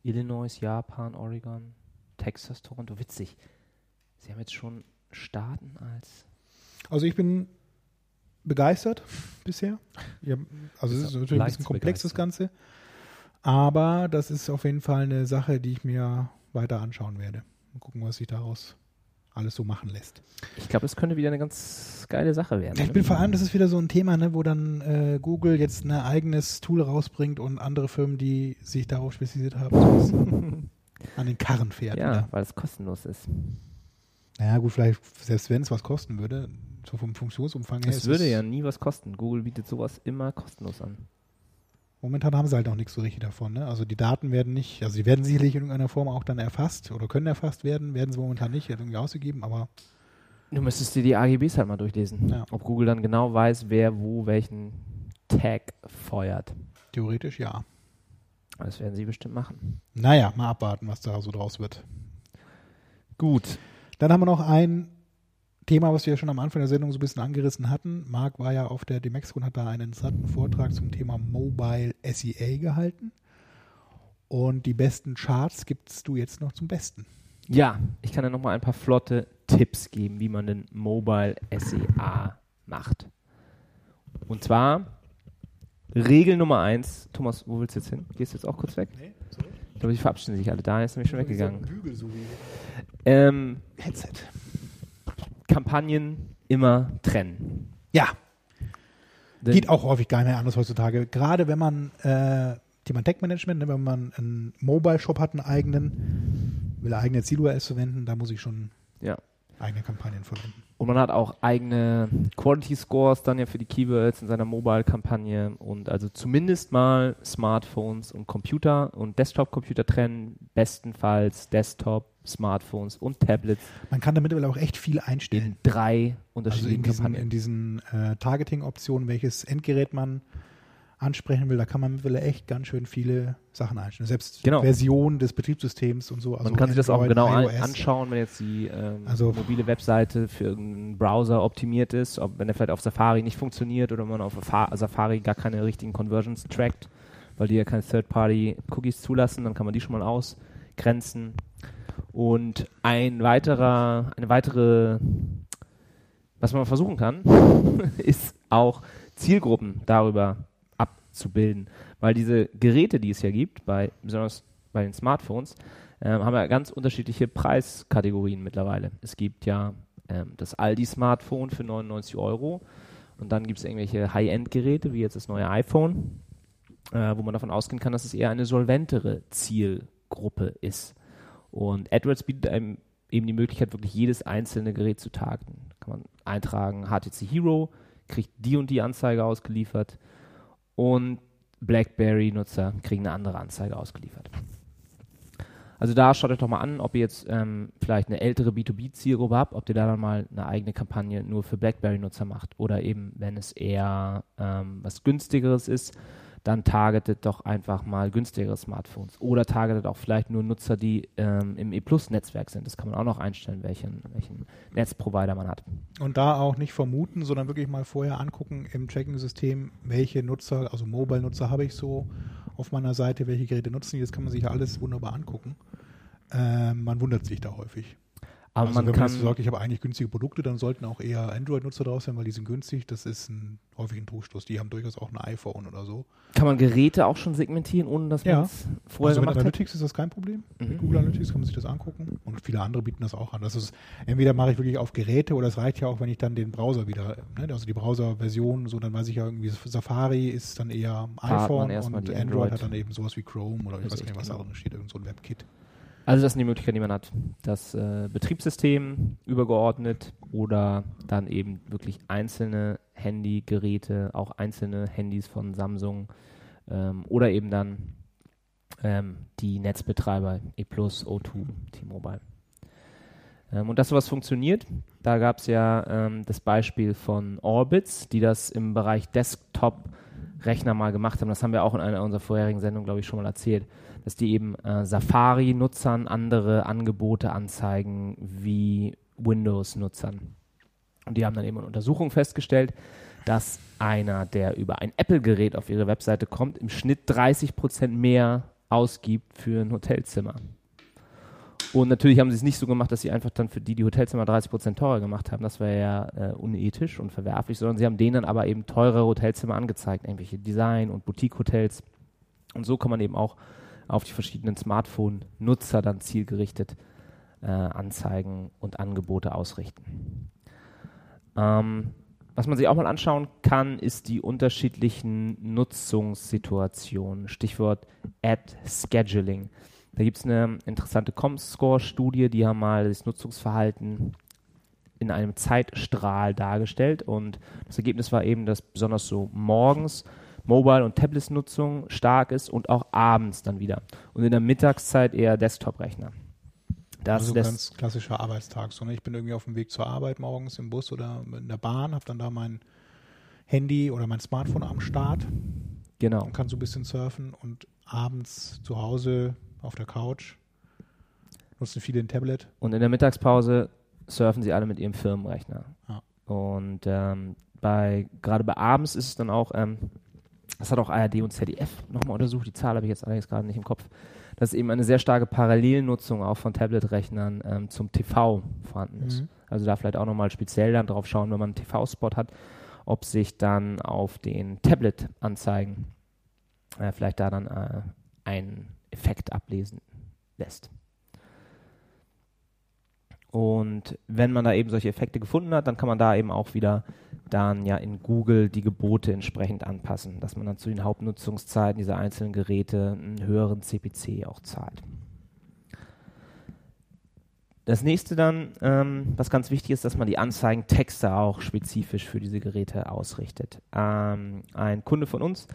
Illinois, Japan, Oregon, Texas, Toronto. Witzig. Sie haben jetzt schon Staaten als Also ich bin begeistert bisher. Also es ist natürlich ein bisschen komplex das Ganze. Aber das ist auf jeden Fall eine Sache, die ich mir weiter anschauen werde. Mal gucken, was sich daraus alles so machen lässt. Ich glaube, es könnte wieder eine ganz geile Sache werden. Ich ne? bin vor allem, das ist wieder so ein Thema, ne, wo dann äh, Google jetzt ein eigenes Tool rausbringt und andere Firmen, die sich darauf spezialisiert haben, an den Karren fährt. ja, Wieder. weil es kostenlos ist. Naja, gut, vielleicht, selbst wenn es was kosten würde, so vom Funktionsumfang her. Es würde ja nie was kosten. Google bietet sowas immer kostenlos an. Momentan haben sie halt auch nichts so richtig davon. Ne? Also die Daten werden nicht, also die werden sicherlich in irgendeiner Form auch dann erfasst oder können erfasst werden, werden sie momentan nicht, irgendwie ausgegeben, aber Du müsstest dir die AGBs halt mal durchlesen. Ja. Ob Google dann genau weiß, wer wo welchen Tag feuert. theoretisch ja. Das werden sie bestimmt machen. Naja, mal abwarten, was da so draus wird. Gut. Dann haben wir noch ein Thema, was wir ja schon am Anfang der Sendung so ein bisschen angerissen hatten. Marc war ja auf der Demexco und hat da einen interessanten Vortrag zum Thema Mobile SEA gehalten. Und die besten Charts gibst du jetzt noch zum Besten. Ja, ich kann ja noch mal ein paar flotte Tipps geben, wie man den Mobile SEA macht. Und zwar Regel Nummer eins. Thomas, wo willst du jetzt hin? Gehst du jetzt auch kurz weg? Nee, sorry. Ich glaube, die verabschieden sich alle. Da ist nämlich schon weggegangen. Bügel so wie Ähm, Headset. Kampagnen immer trennen. Ja, Denn- Geht auch häufig gar nicht mehr anders heutzutage. Gerade wenn man äh, Thema Tech-Management, ne, wenn man einen Mobile-Shop hat, einen eigenen, will eine eigene Ziel-URLs verwenden, da muss ich schon Ja. Eigene Kampagnen verwenden. Und man hat auch eigene Quality Scores dann ja für die Keywords in seiner Mobile-Kampagne und also zumindest mal Smartphones und Computer und Desktop-Computer trennen, bestenfalls Desktop, Smartphones und Tablets Man kann da mittlerweile auch echt viel in einstellen. drei Also unterschiedlichen in diesen, Kampagnen. in diesen äh, Targeting-Optionen, welches Endgerät man ansprechen will, da kann man mittlerweile echt ganz schön viele Sachen einstellen. Selbst Genau. Version des Betriebssystems und so. Also man kann sich das auch Android, genau iOS. anschauen, wenn jetzt die ähm, Also- mobile Webseite für irgendeinen Browser optimiert ist, ob wenn der vielleicht auf Safari nicht funktioniert oder man auf Fa- Safari gar keine richtigen Conversions trackt, weil die ja keine Third-Party-Cookies zulassen, dann kann man die schon mal ausgrenzen. Und ein weiterer, eine weitere, was man versuchen kann, ist auch Zielgruppen darüber abzubilden. Weil diese Geräte, die es ja gibt, bei, besonders bei den Smartphones, ähm, haben ja ganz unterschiedliche Preiskategorien mittlerweile. Es gibt ja ähm, das Aldi-Smartphone für 99 Euro und dann gibt es irgendwelche High-End-Geräte, wie jetzt das neue iPhone, äh, wo man davon ausgehen kann, dass es eher eine solventere Zielgruppe ist. Und AdWords bietet einem eben die Möglichkeit, wirklich jedes einzelne Gerät zu targeten. Kann man eintragen, HTC Hero, kriegt die und die Anzeige ausgeliefert und BlackBerry-Nutzer kriegen eine andere Anzeige ausgeliefert. Also da schaut euch doch mal an, ob ihr jetzt ähm, vielleicht eine ältere B2B-Zielgruppe habt, ob ihr da dann mal eine eigene Kampagne nur für BlackBerry-Nutzer macht. Oder eben, wenn es eher ähm, was günstigeres ist, dann targetet doch einfach mal günstigere Smartphones. Oder targetet auch vielleicht nur Nutzer, die ähm, im E-Plus-Netzwerk sind. Das kann man auch noch einstellen, welchen, welchen Netzprovider man hat. Und da auch nicht vermuten, sondern wirklich mal vorher angucken im Tracking-System, welche Nutzer, also Mobile-Nutzer habe ich so auf meiner Seite, welche Geräte nutzen die. Das kann man sich ja alles wunderbar angucken. Ähm, man wundert sich da häufig. Aber also man wenn kann, man jetzt sagt, ich habe eigentlich günstige Produkte, dann sollten auch eher Android-Nutzer drauf sein, weil die sind günstig. Das ist ein häufig ein Trugschluss. Die haben durchaus auch ein iPhone oder so. kann man Geräte auch schon segmentieren, ohne dass Ja. man es vorher also mit gemacht hat? Analytics ist das kein Problem. Mhm. Mit Google Analytics kann man sich das angucken. Und viele andere bieten das auch an. Das ist, entweder mache ich wirklich auf Geräte oder es reicht ja auch, wenn ich dann den Browser wieder, ne, also die Browser-Version, so dann weiß ich ja irgendwie, Safari ist dann eher iPhone und Android, Android. hat dann eben sowas wie Chrome oder ich weiß nicht, was da genau. drin steht, irgend so ein WebKit. Also das sind die Möglichkeiten, die man hat. Das äh, Betriebssystem übergeordnet oder dann eben wirklich einzelne Handygeräte, auch einzelne Handys von Samsung ähm, oder eben dann ähm, die Netzbetreiber E E+, O2, T-Mobile. Ähm, und dass sowas funktioniert, da gab es ja ähm, das Beispiel von Orbitz, die das im Bereich Desktop-Rechner mal gemacht haben. Das haben wir auch in einer unserer vorherigen Sendungen, glaube ich, schon mal erzählt dass die eben äh, Safari-Nutzern andere Angebote anzeigen wie Windows-Nutzern. Und die haben dann eben in Untersuchungen festgestellt, dass einer, der über ein Apple-Gerät auf ihre Webseite kommt, im Schnitt 30% mehr ausgibt für ein Hotelzimmer. Und natürlich haben sie es nicht so gemacht, dass sie einfach dann für die die Hotelzimmer 30% teurer gemacht haben. Das wäre ja äh, unethisch und verwerflich, sondern sie haben denen dann aber eben teurere Hotelzimmer angezeigt, irgendwelche Design- und Boutique-Hotels. Und so kann man eben auch auf die verschiedenen Smartphone-Nutzer dann zielgerichtet äh, Anzeigen und Angebote ausrichten. Ähm, was man sich auch mal anschauen kann, ist die unterschiedlichen Nutzungssituationen. Stichwort Ad Scheduling. Da gibt es eine interessante Comscore-Studie, die haben mal das Nutzungsverhalten in einem Zeitstrahl dargestellt und das Ergebnis war eben, dass besonders so morgens Mobile- und Tablet-Nutzung stark ist und auch abends dann wieder. Und in der Mittagszeit eher Desktop-Rechner. Das also ganz klassischer Arbeitstag. So, ne? Ich bin irgendwie auf dem Weg zur Arbeit morgens im Bus oder in der Bahn, habe dann da mein Handy oder mein Smartphone am Start genau. und kann so ein bisschen surfen und abends zu Hause auf der Couch nutzen viele ein Tablet. Und in der Mittagspause surfen sie alle mit ihrem Firmenrechner. Ja. Und ähm, bei gerade bei abends ist es dann auch, ähm, das hat auch ARD und ZDF nochmal untersucht, die Zahl habe ich jetzt allerdings gerade nicht im Kopf, dass eben eine sehr starke Parallelnutzung auch von Tablet-Rechnern ähm, zum TV vorhanden ist. Mhm. Also da vielleicht auch nochmal speziell dann drauf schauen, wenn man einen TV-Spot hat, ob sich dann auf den Tablet-Anzeigen äh, vielleicht da dann äh, ein Effekt ablesen lässt. Und wenn man da eben solche Effekte gefunden hat, dann kann man da eben auch wieder dann ja in Google die Gebote entsprechend anpassen, dass man dann zu den Hauptnutzungszeiten dieser einzelnen Geräte einen höheren CPC auch zahlt. Das nächste dann, ähm, was ganz wichtig ist, dass man die Anzeigentexte auch spezifisch für diese Geräte ausrichtet. Ähm, ein Kunde von uns,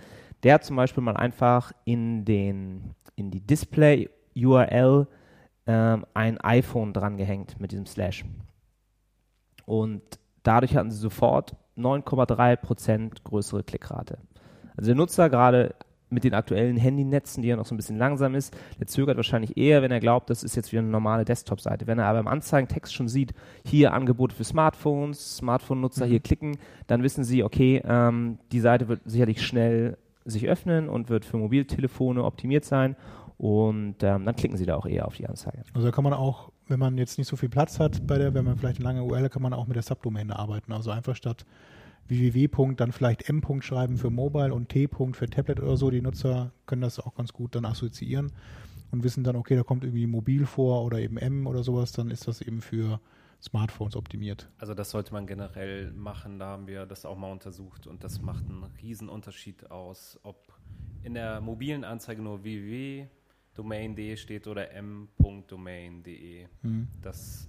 der hat zum Beispiel mal einfach in, den, in die Display-URL ähm, ein iPhone dran gehängt mit diesem Slash. Und dadurch hatten sie sofort 9,3% größere Klickrate. Also der Nutzer gerade mit den aktuellen Handynetzen, die ja noch so ein bisschen langsam ist, der zögert wahrscheinlich eher, wenn er glaubt, das ist jetzt wieder eine normale Desktop-Seite. Wenn er aber im Anzeigentext schon sieht, hier Angebote für Smartphones, Smartphone-Nutzer Mhm. hier klicken, dann wissen sie, okay, ähm, die Seite wird sicherlich schnell sich öffnen und wird für Mobiltelefone optimiert sein und ähm, dann klicken sie da auch eher auf die Anzeige. Also da kann man auch, wenn man jetzt nicht so viel Platz hat bei der, wenn man vielleicht eine lange URL, hat, kann man auch mit der Subdomain arbeiten. Also einfach statt www. dann vielleicht m. schreiben für Mobile und t. für Tablet oder so. Die Nutzer können das auch ganz gut dann assoziieren und wissen dann, okay, da kommt irgendwie mobil vor oder eben m oder sowas, dann ist das eben für Smartphones optimiert. Also das sollte man generell machen, da haben wir das auch mal untersucht und das macht einen riesen Unterschied aus, ob in der mobilen Anzeige nur www.domain.de steht oder m.domain.de. Mhm. Das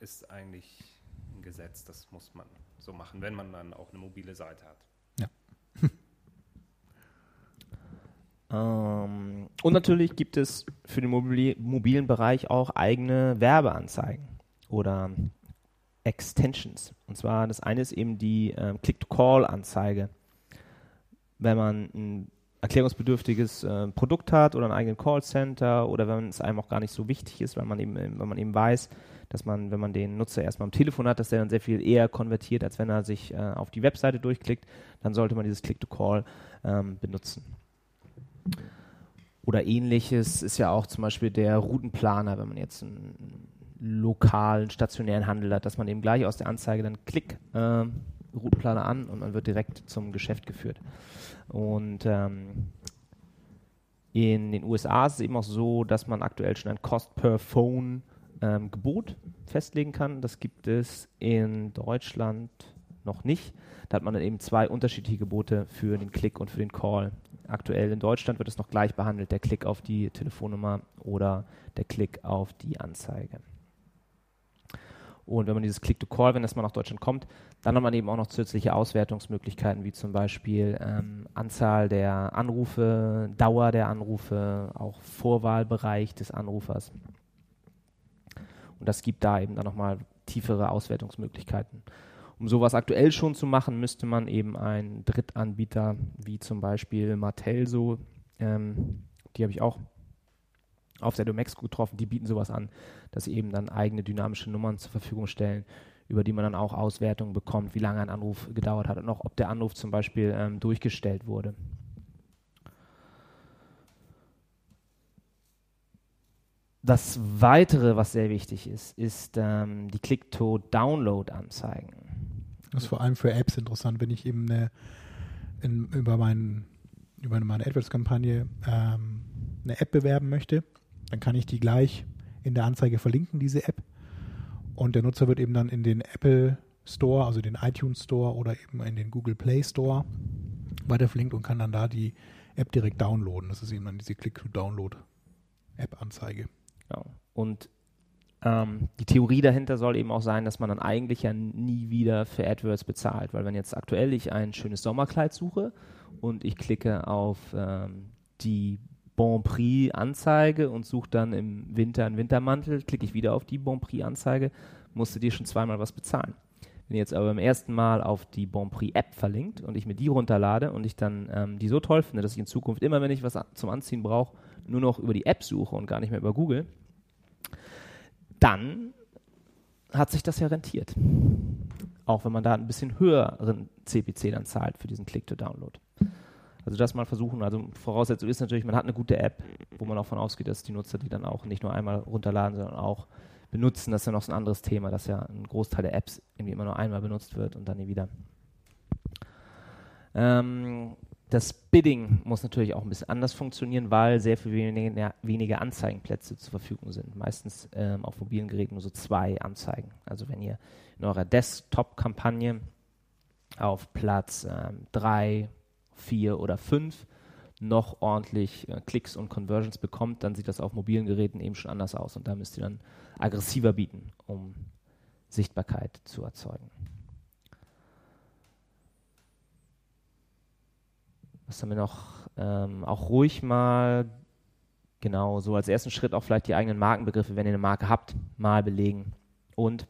ist eigentlich ein Gesetz, das muss man so machen, wenn man dann auch eine mobile Seite hat. Ähm, und natürlich gibt es für den mobili mobilen Bereich auch eigene Werbeanzeigen oder Extensions. Und zwar das eine ist eben die ähm, Click-to-Call-Anzeige. Wenn man ein erklärungsbedürftiges äh, Produkt hat oder einen eigenen Callcenter oder wenn es einem auch gar nicht so wichtig ist, weil man eben, wenn man eben weiß, dass man, wenn man den Nutzer erstmal am Telefon hat, dass der dann sehr viel eher konvertiert, als wenn er sich äh, auf die Webseite durchklickt, dann sollte man dieses Click-to-Call ähm, benutzen. Oder ähnliches ist ja auch zum Beispiel der Routenplaner, wenn man jetzt einen lokalen, stationären Handel hat, dass man eben gleich aus der Anzeige dann Klick ähm, Routenplaner an und man wird direkt zum Geschäft geführt. Und ähm, in den USA ist es eben auch so, dass man aktuell schon ein Cost per Phone ähm, Gebot festlegen kann. Das gibt es in Deutschland noch nicht. Da hat man dann eben zwei unterschiedliche Gebote für den Klick und für den Call. Aktuell in Deutschland wird es noch gleich behandelt, der Klick auf die Telefonnummer oder der Klick auf die Anzeige. Und wenn man dieses Click-to-Call, wenn das mal nach Deutschland kommt, dann hat man eben auch noch zusätzliche Auswertungsmöglichkeiten, wie zum Beispiel ähm, Anzahl der Anrufe, Dauer der Anrufe, auch Vorwahlbereich des Anrufers. Und das gibt da eben dann nochmal tiefere Auswertungsmöglichkeiten. Um sowas aktuell schon zu machen, müsste man eben einen Drittanbieter wie zum Beispiel Martelso, ähm, die habe ich auch auf der Domex getroffen, die bieten sowas an, dass sie eben dann eigene dynamische Nummern zur Verfügung stellen, über die man dann auch Auswertungen bekommt, wie lange ein Anruf gedauert hat und auch, ob der Anruf zum Beispiel ähm, durchgestellt wurde. Das Weitere, was sehr wichtig ist, ist ähm, die Click-to-Download-Anzeigen. Das ist vor allem für Apps interessant, wenn ich eben eine, in, über, mein, über meine AdWords-Kampagne ähm, eine App bewerben möchte, dann kann ich die gleich in der Anzeige verlinken, diese App. Und der Nutzer wird eben dann in den Apple Store, also den iTunes Store oder eben in den Google Play Store weiter verlinkt und kann dann da die App direkt downloaden. Das ist eben dann diese Click-to-Download-App-Anzeige. Ja. Und ähm, die Theorie dahinter soll eben auch sein, dass man dann eigentlich ja nie wieder für AdWords bezahlt, weil wenn jetzt aktuell ich ein schönes Sommerkleid suche und ich klicke auf ähm, die Bon Prix Anzeige und suche dann im Winter einen Wintermantel, klicke ich wieder auf die Bon Prix Anzeige, musste dir schon zweimal was bezahlen. Wenn ihr jetzt aber beim ersten Mal auf die Bon Prix App verlinkt und ich mir die runterlade und ich dann ähm, die so toll finde, dass ich in Zukunft immer, wenn ich was zum Anziehen brauche, nur noch über die App suche und gar nicht mehr über Google, dann hat sich das ja rentiert. Auch wenn man da ein bisschen höheren CPC dann zahlt für diesen Click-to-Download. Also das mal versuchen. Also Voraussetzung ist natürlich, man hat eine gute App, wo man davon ausgeht, dass die Nutzer die dann auch nicht nur einmal runterladen, sondern auch benutzen. Das ist ja noch so ein anderes Thema, dass ja ein Großteil der Apps irgendwie immer nur einmal benutzt wird und dann nie wieder. Ähm, das Bidding muss natürlich auch ein bisschen anders funktionieren, weil sehr viel weniger, weniger Anzeigenplätze zur Verfügung sind. Meistens ähm, auf mobilen Geräten nur so zwei Anzeigen. Also wenn ihr in eurer Desktop-Kampagne auf Platz ähm, drei, vier oder fünf noch ordentlich äh, Klicks und Conversions bekommt, dann sieht das auf mobilen Geräten eben schon anders aus. Und da müsst ihr dann aggressiver bieten, um Sichtbarkeit zu erzeugen. Was haben wir noch? Ähm, auch ruhig mal, genau, so als ersten Schritt auch vielleicht die eigenen Markenbegriffe, wenn ihr eine Marke habt, mal belegen. Und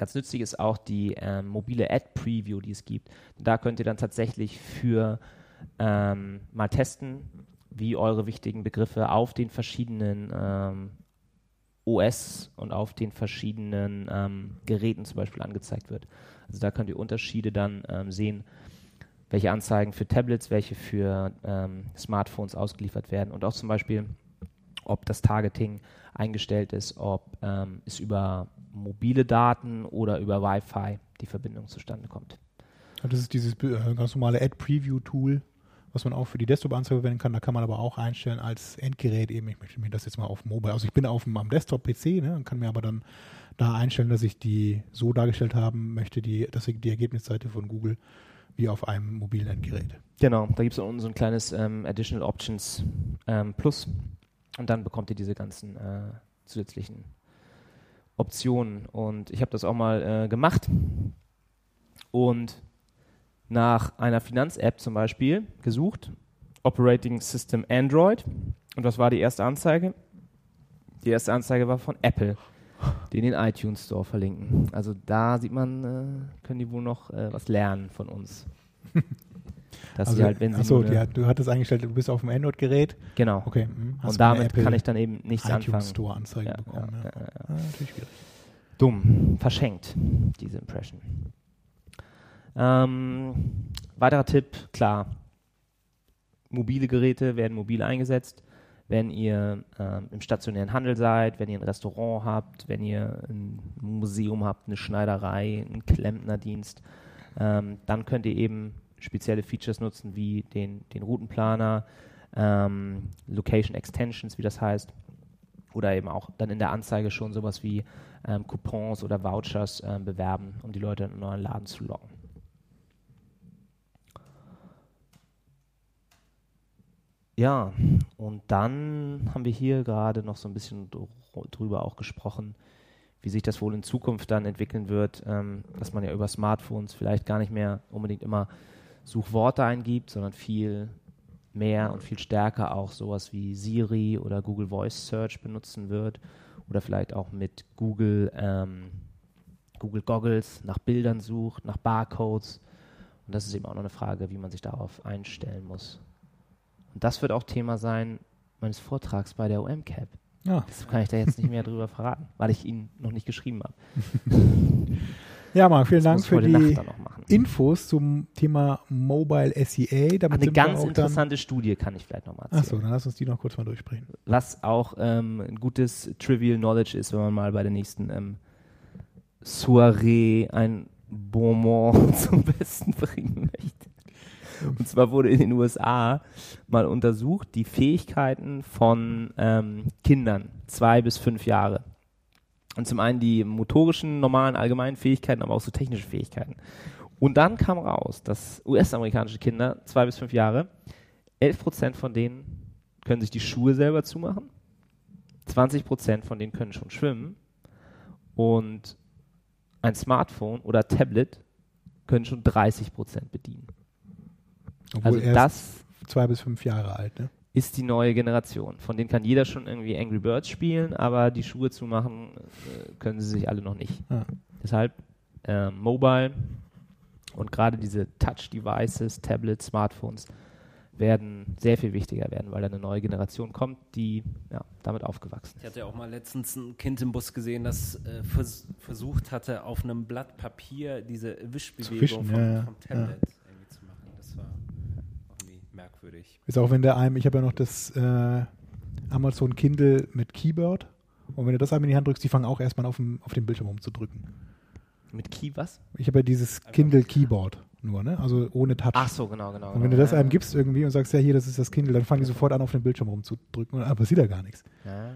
ganz nützlich ist auch die ähm, mobile Ad-Preview, die es gibt. Da könnt ihr dann tatsächlich für ähm, mal testen, wie eure wichtigen Begriffe auf den verschiedenen ähm, OS und auf den verschiedenen ähm, Geräten zum Beispiel angezeigt wird. Also da könnt ihr Unterschiede dann ähm, sehen, welche Anzeigen für Tablets, welche für ähm, Smartphones ausgeliefert werden und auch zum Beispiel, ob das Targeting eingestellt ist, ob ähm, es über mobile Daten oder über Wi-Fi die Verbindung zustande kommt. Das ist dieses äh, ganz normale Ad-Preview-Tool, was man auch für die Desktop-Anzeige verwenden kann. Da kann man aber auch einstellen als Endgerät eben, ich möchte mir das jetzt mal auf Mobile, also ich bin auf dem am Desktop-PC ne, und kann mir aber dann da einstellen, dass ich die so dargestellt haben möchte, die, dass ich die Ergebnisseite von Google wie auf einem mobilen Endgerät. Genau, da gibt es unten so ein kleines ähm, Additional Options ähm, Plus und dann bekommt ihr diese ganzen äh, zusätzlichen Optionen. Und ich habe das auch mal äh, gemacht und nach einer Finanz-App zum Beispiel gesucht, Operating System Android. Und was war die erste Anzeige? Die erste Anzeige war von Apple, die in den iTunes Store verlinken. Also da sieht man, äh, können die wohl noch äh, was lernen von uns. Dass sie halt, wenn sie achso, die hat, du hattest eingestellt, du bist auf dem Android-Gerät. genau. Okay. hm, Und damit kann ich dann eben nichts iTunes anfangen. Store Anzeigen Ja, bekommen. ja, Ja, ja, ja. Ah, natürlich schwierig. Dumm, verschenkt, diese Impression. Ähm, weiterer Tipp, klar, mobile Geräte werden mobil eingesetzt. Wenn ihr ähm, im stationären Handel seid, wenn ihr ein Restaurant habt, wenn ihr ein Museum habt, eine Schneiderei, einen Klempnerdienst, ähm, dann könnt ihr eben spezielle Features nutzen, wie den, den Routenplaner, ähm, Location Extensions, wie das heißt, oder eben auch dann in der Anzeige schon sowas wie ähm, Coupons oder Vouchers ähm, bewerben, um die Leute in einen neuen Laden zu locken. Ja, und dann haben wir hier gerade noch so ein bisschen dr- drüber auch gesprochen, wie sich das wohl in Zukunft dann entwickeln wird, ähm, dass man ja über Smartphones vielleicht gar nicht mehr unbedingt immer Suchworte eingibt, sondern viel mehr und viel stärker auch sowas wie Siri oder Google Voice Search benutzen wird oder vielleicht auch mit Google, ähm, Google Goggles nach Bildern sucht, nach Barcodes. Und das ist eben auch noch eine Frage, wie man sich darauf einstellen muss. Und das wird auch Thema sein meines Vortrags bei der OM-Cap. Ja. Das kann ich da jetzt nicht mehr drüber verraten, weil ich ihn noch nicht geschrieben habe. ja, Marc, vielen Dank für die. Infos zum Thema Mobile SEA. Damit eine ganz interessante Studie kann ich vielleicht nochmal erzählen. Achso, dann lass uns die noch kurz mal durchsprechen. was auch ähm, ein gutes Trivial Knowledge ist, wenn man mal bei der nächsten ähm, Soiree ein Bonbon zum Besten bringen möchte. Und zwar wurde in den USA mal untersucht die Fähigkeiten von ähm, Kindern, zwei bis fünf Jahre. Und zum einen die motorischen, normalen, allgemeinen Fähigkeiten, aber auch so technische Fähigkeiten. Und dann kam raus, dass US-amerikanische Kinder, zwei bis fünf Jahre, 11% von denen können sich die Schuhe selber zumachen. 20% von denen können schon schwimmen. Und ein Smartphone oder Tablet können schon 30% bedienen. Obwohl Also das zwei bis fünf Jahre alt, ne? Ist die neue Generation. Von denen kann jeder schon irgendwie Angry Birds spielen, aber die Schuhe zumachen äh, können sie sich alle noch nicht. Ja. Deshalb äh, Mobile und gerade diese Touch-Devices, Tablets, Smartphones werden sehr viel wichtiger werden, weil da eine neue Generation kommt, die ja, damit aufgewachsen Ich ist. hatte auch mal letztens ein Kind im Bus gesehen, das äh, vers versucht hatte, auf einem Blatt Papier diese Wischbewegung wischen, vom, ja, ja, vom Tablet irgendwie zu machen. Das war irgendwie merkwürdig. Ist auch wenn der einem, ich habe ja noch das äh, Amazon Kindle mit Keyboard. Und wenn du das einem in die Hand drückst, die fangen auch erstmal auf dem, auf dem Bildschirm rumzudrücken. Mit Key was? Ich habe ja dieses Kindle Keyboard nur, ne? Also ohne Touch. Ach so, genau, genau. und wenn genau. du das Ja, einem gibst irgendwie und sagst, ja, hier, das ist das Kindle, dann fangen die sofort an, auf dem Bildschirm rumzudrücken und dann passiert da gar nichts. Ja.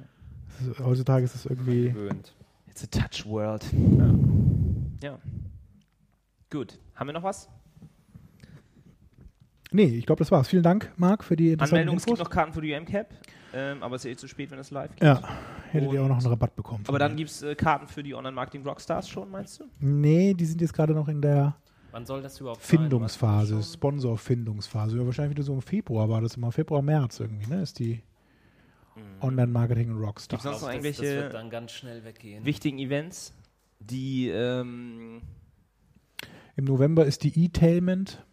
Ist, heutzutage ist das irgendwie. Gewöhnt. It's a touch world. Ja. Gut. Haben wir noch was? Nee, ich glaube, das war's. Vielen Dank, Marc, für die interessanten Anmeldung, es gibt Infos. noch Karten für die UM-Cap, ähm, aber es ist eh zu spät, wenn es live geht. Ja, hättet ihr auch noch einen Rabatt bekommen. Aber dann gibt es äh, Karten für die Online-Marketing-Rockstars schon, meinst du? Nee, die sind jetzt gerade noch in der Wann soll das überhaupt sein? Findungsphase? Sponsor-Findungsphase. Ja, wahrscheinlich wieder so im Februar war das immer. Februar, März irgendwie, ne? Ist die Online-Marketing und Rockstar. Gibt's sonst noch Das- irgendwelche Das wird dann ganz schnell weggehen. wichtigen Events, die ähm, Im November ist die E-Tailment.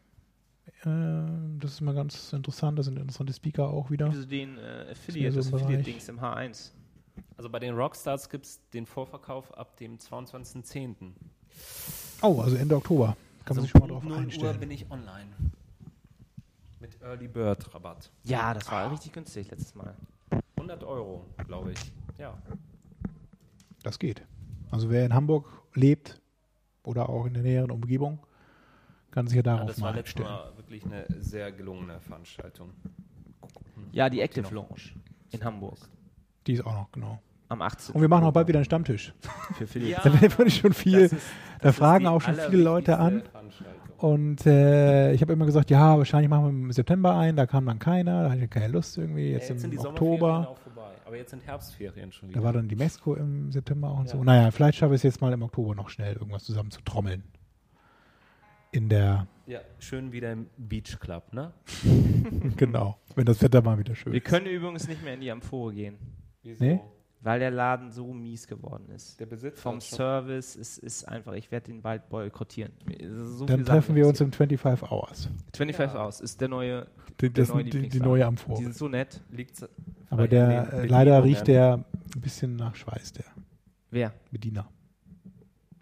Äh, das ist mal ganz interessant. Da sind interessante Speaker auch wieder. so den äh, Affiliate, so das. Affiliate-Dings im H1. Also bei den Rockstars gibt es den Vorverkauf ab dem 22.10. Oh, also Ende Oktober. Kann man Also sich schon mal drauf Punkt 0 Uhr einstellen. bin ich online. Mit Early Bird Rabatt. Ja, das war richtig günstig letztes Mal. 100 Euro, glaube ich. Ja. Das geht. Also wer in Hamburg lebt oder auch in der näheren Umgebung, kann sich ja ja darauf das war mal letztes einstellen. Mal wirklich eine sehr gelungene Veranstaltung. Ja, die Active die noch- Lounge in Hamburg. Die ist auch noch, genau. Am 18. Und wir machen auch bald wieder einen Stammtisch. für Philipp. Da würde ich schon viel. das ist- da fragen auch schon viele Leute an. Und äh, ich habe immer gesagt, ja, wahrscheinlich machen wir im September ein. Da kam dann keiner. Da hatte ich keine Lust irgendwie. Ja, Jetzt, jetzt sind die im Sommerferien Oktober. auch vorbei. Aber jetzt sind Herbstferien schon wieder. Da war dann die Mesco im September auch und Ja. so. Naja, vielleicht schaffe ich es jetzt mal im Oktober noch schnell, irgendwas zusammen zu trommeln. In der, ja, schön wieder im Beach Club, ne? genau, wenn das Wetter mal wieder schön Wir ist. können übrigens nicht mehr in die Amphore gehen, Wieso? Nee? weil der Laden so mies geworden ist. Der Besitzer Vom Service ist, ist einfach, ich werde den bald boykottieren. So Dann treffen wir uns im 25 Hours. hier. 25 aus ist der neue, Die, der neue die, die neue Die Amphore. sind so nett. Liegt's Aber der, den äh, leider riecht der ein bisschen nach Schweiß, der Wer? Bediener,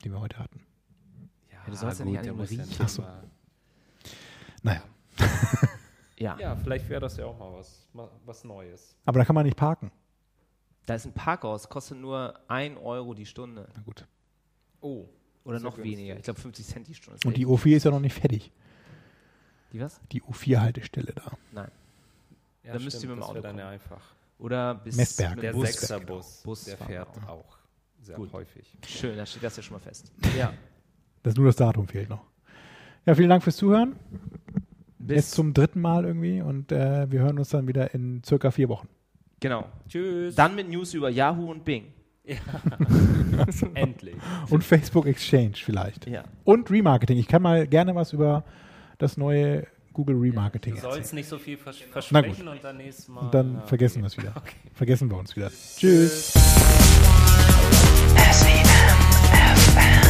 den wir heute hatten. Ja, du sollst ja gut, nicht an ihm ja riechen. nicht Ach so. Naja, Ja. Ja, vielleicht wäre das ja auch mal was, mal was Neues. aber da kann man nicht parken. Da ist ein Parkhaus, kostet nur 1 Euro die Stunde. Na gut. Oh. Oder Ist ja noch günstig. weniger. Ich glaube 50 Cent die Stunde. Und die echt- U4 ist ja noch nicht fertig. die was? Die U4-Haltestelle da. Nein. Ja, Dann müsst ihr mit dem das Auto wäre dann ja einfach. Oder bis Messberg. Der Bus. Sechserbus, Bus der fahren fährt wir auch sehr Gut. häufig. Schön, da steht das ja schon mal fest. Ja. Das nur das Datum fehlt noch. Ja, vielen Dank fürs Zuhören. Bis Jetzt zum dritten Mal irgendwie und äh, wir hören uns dann wieder in circa vier Wochen. Genau. Tschüss. Dann mit News über Yahoo und Bing. Endlich. Und Facebook Exchange vielleicht. Ja. Und Remarketing. Ich kann mal gerne was über das neue Google Remarketing Du erzählen. sollst nicht so viel vers Na gut. versprechen und dann nächstes Mal. Und dann ja, vergessen wir okay. es wieder. Vergessen wir uns wieder. Tschüss. SEM FM.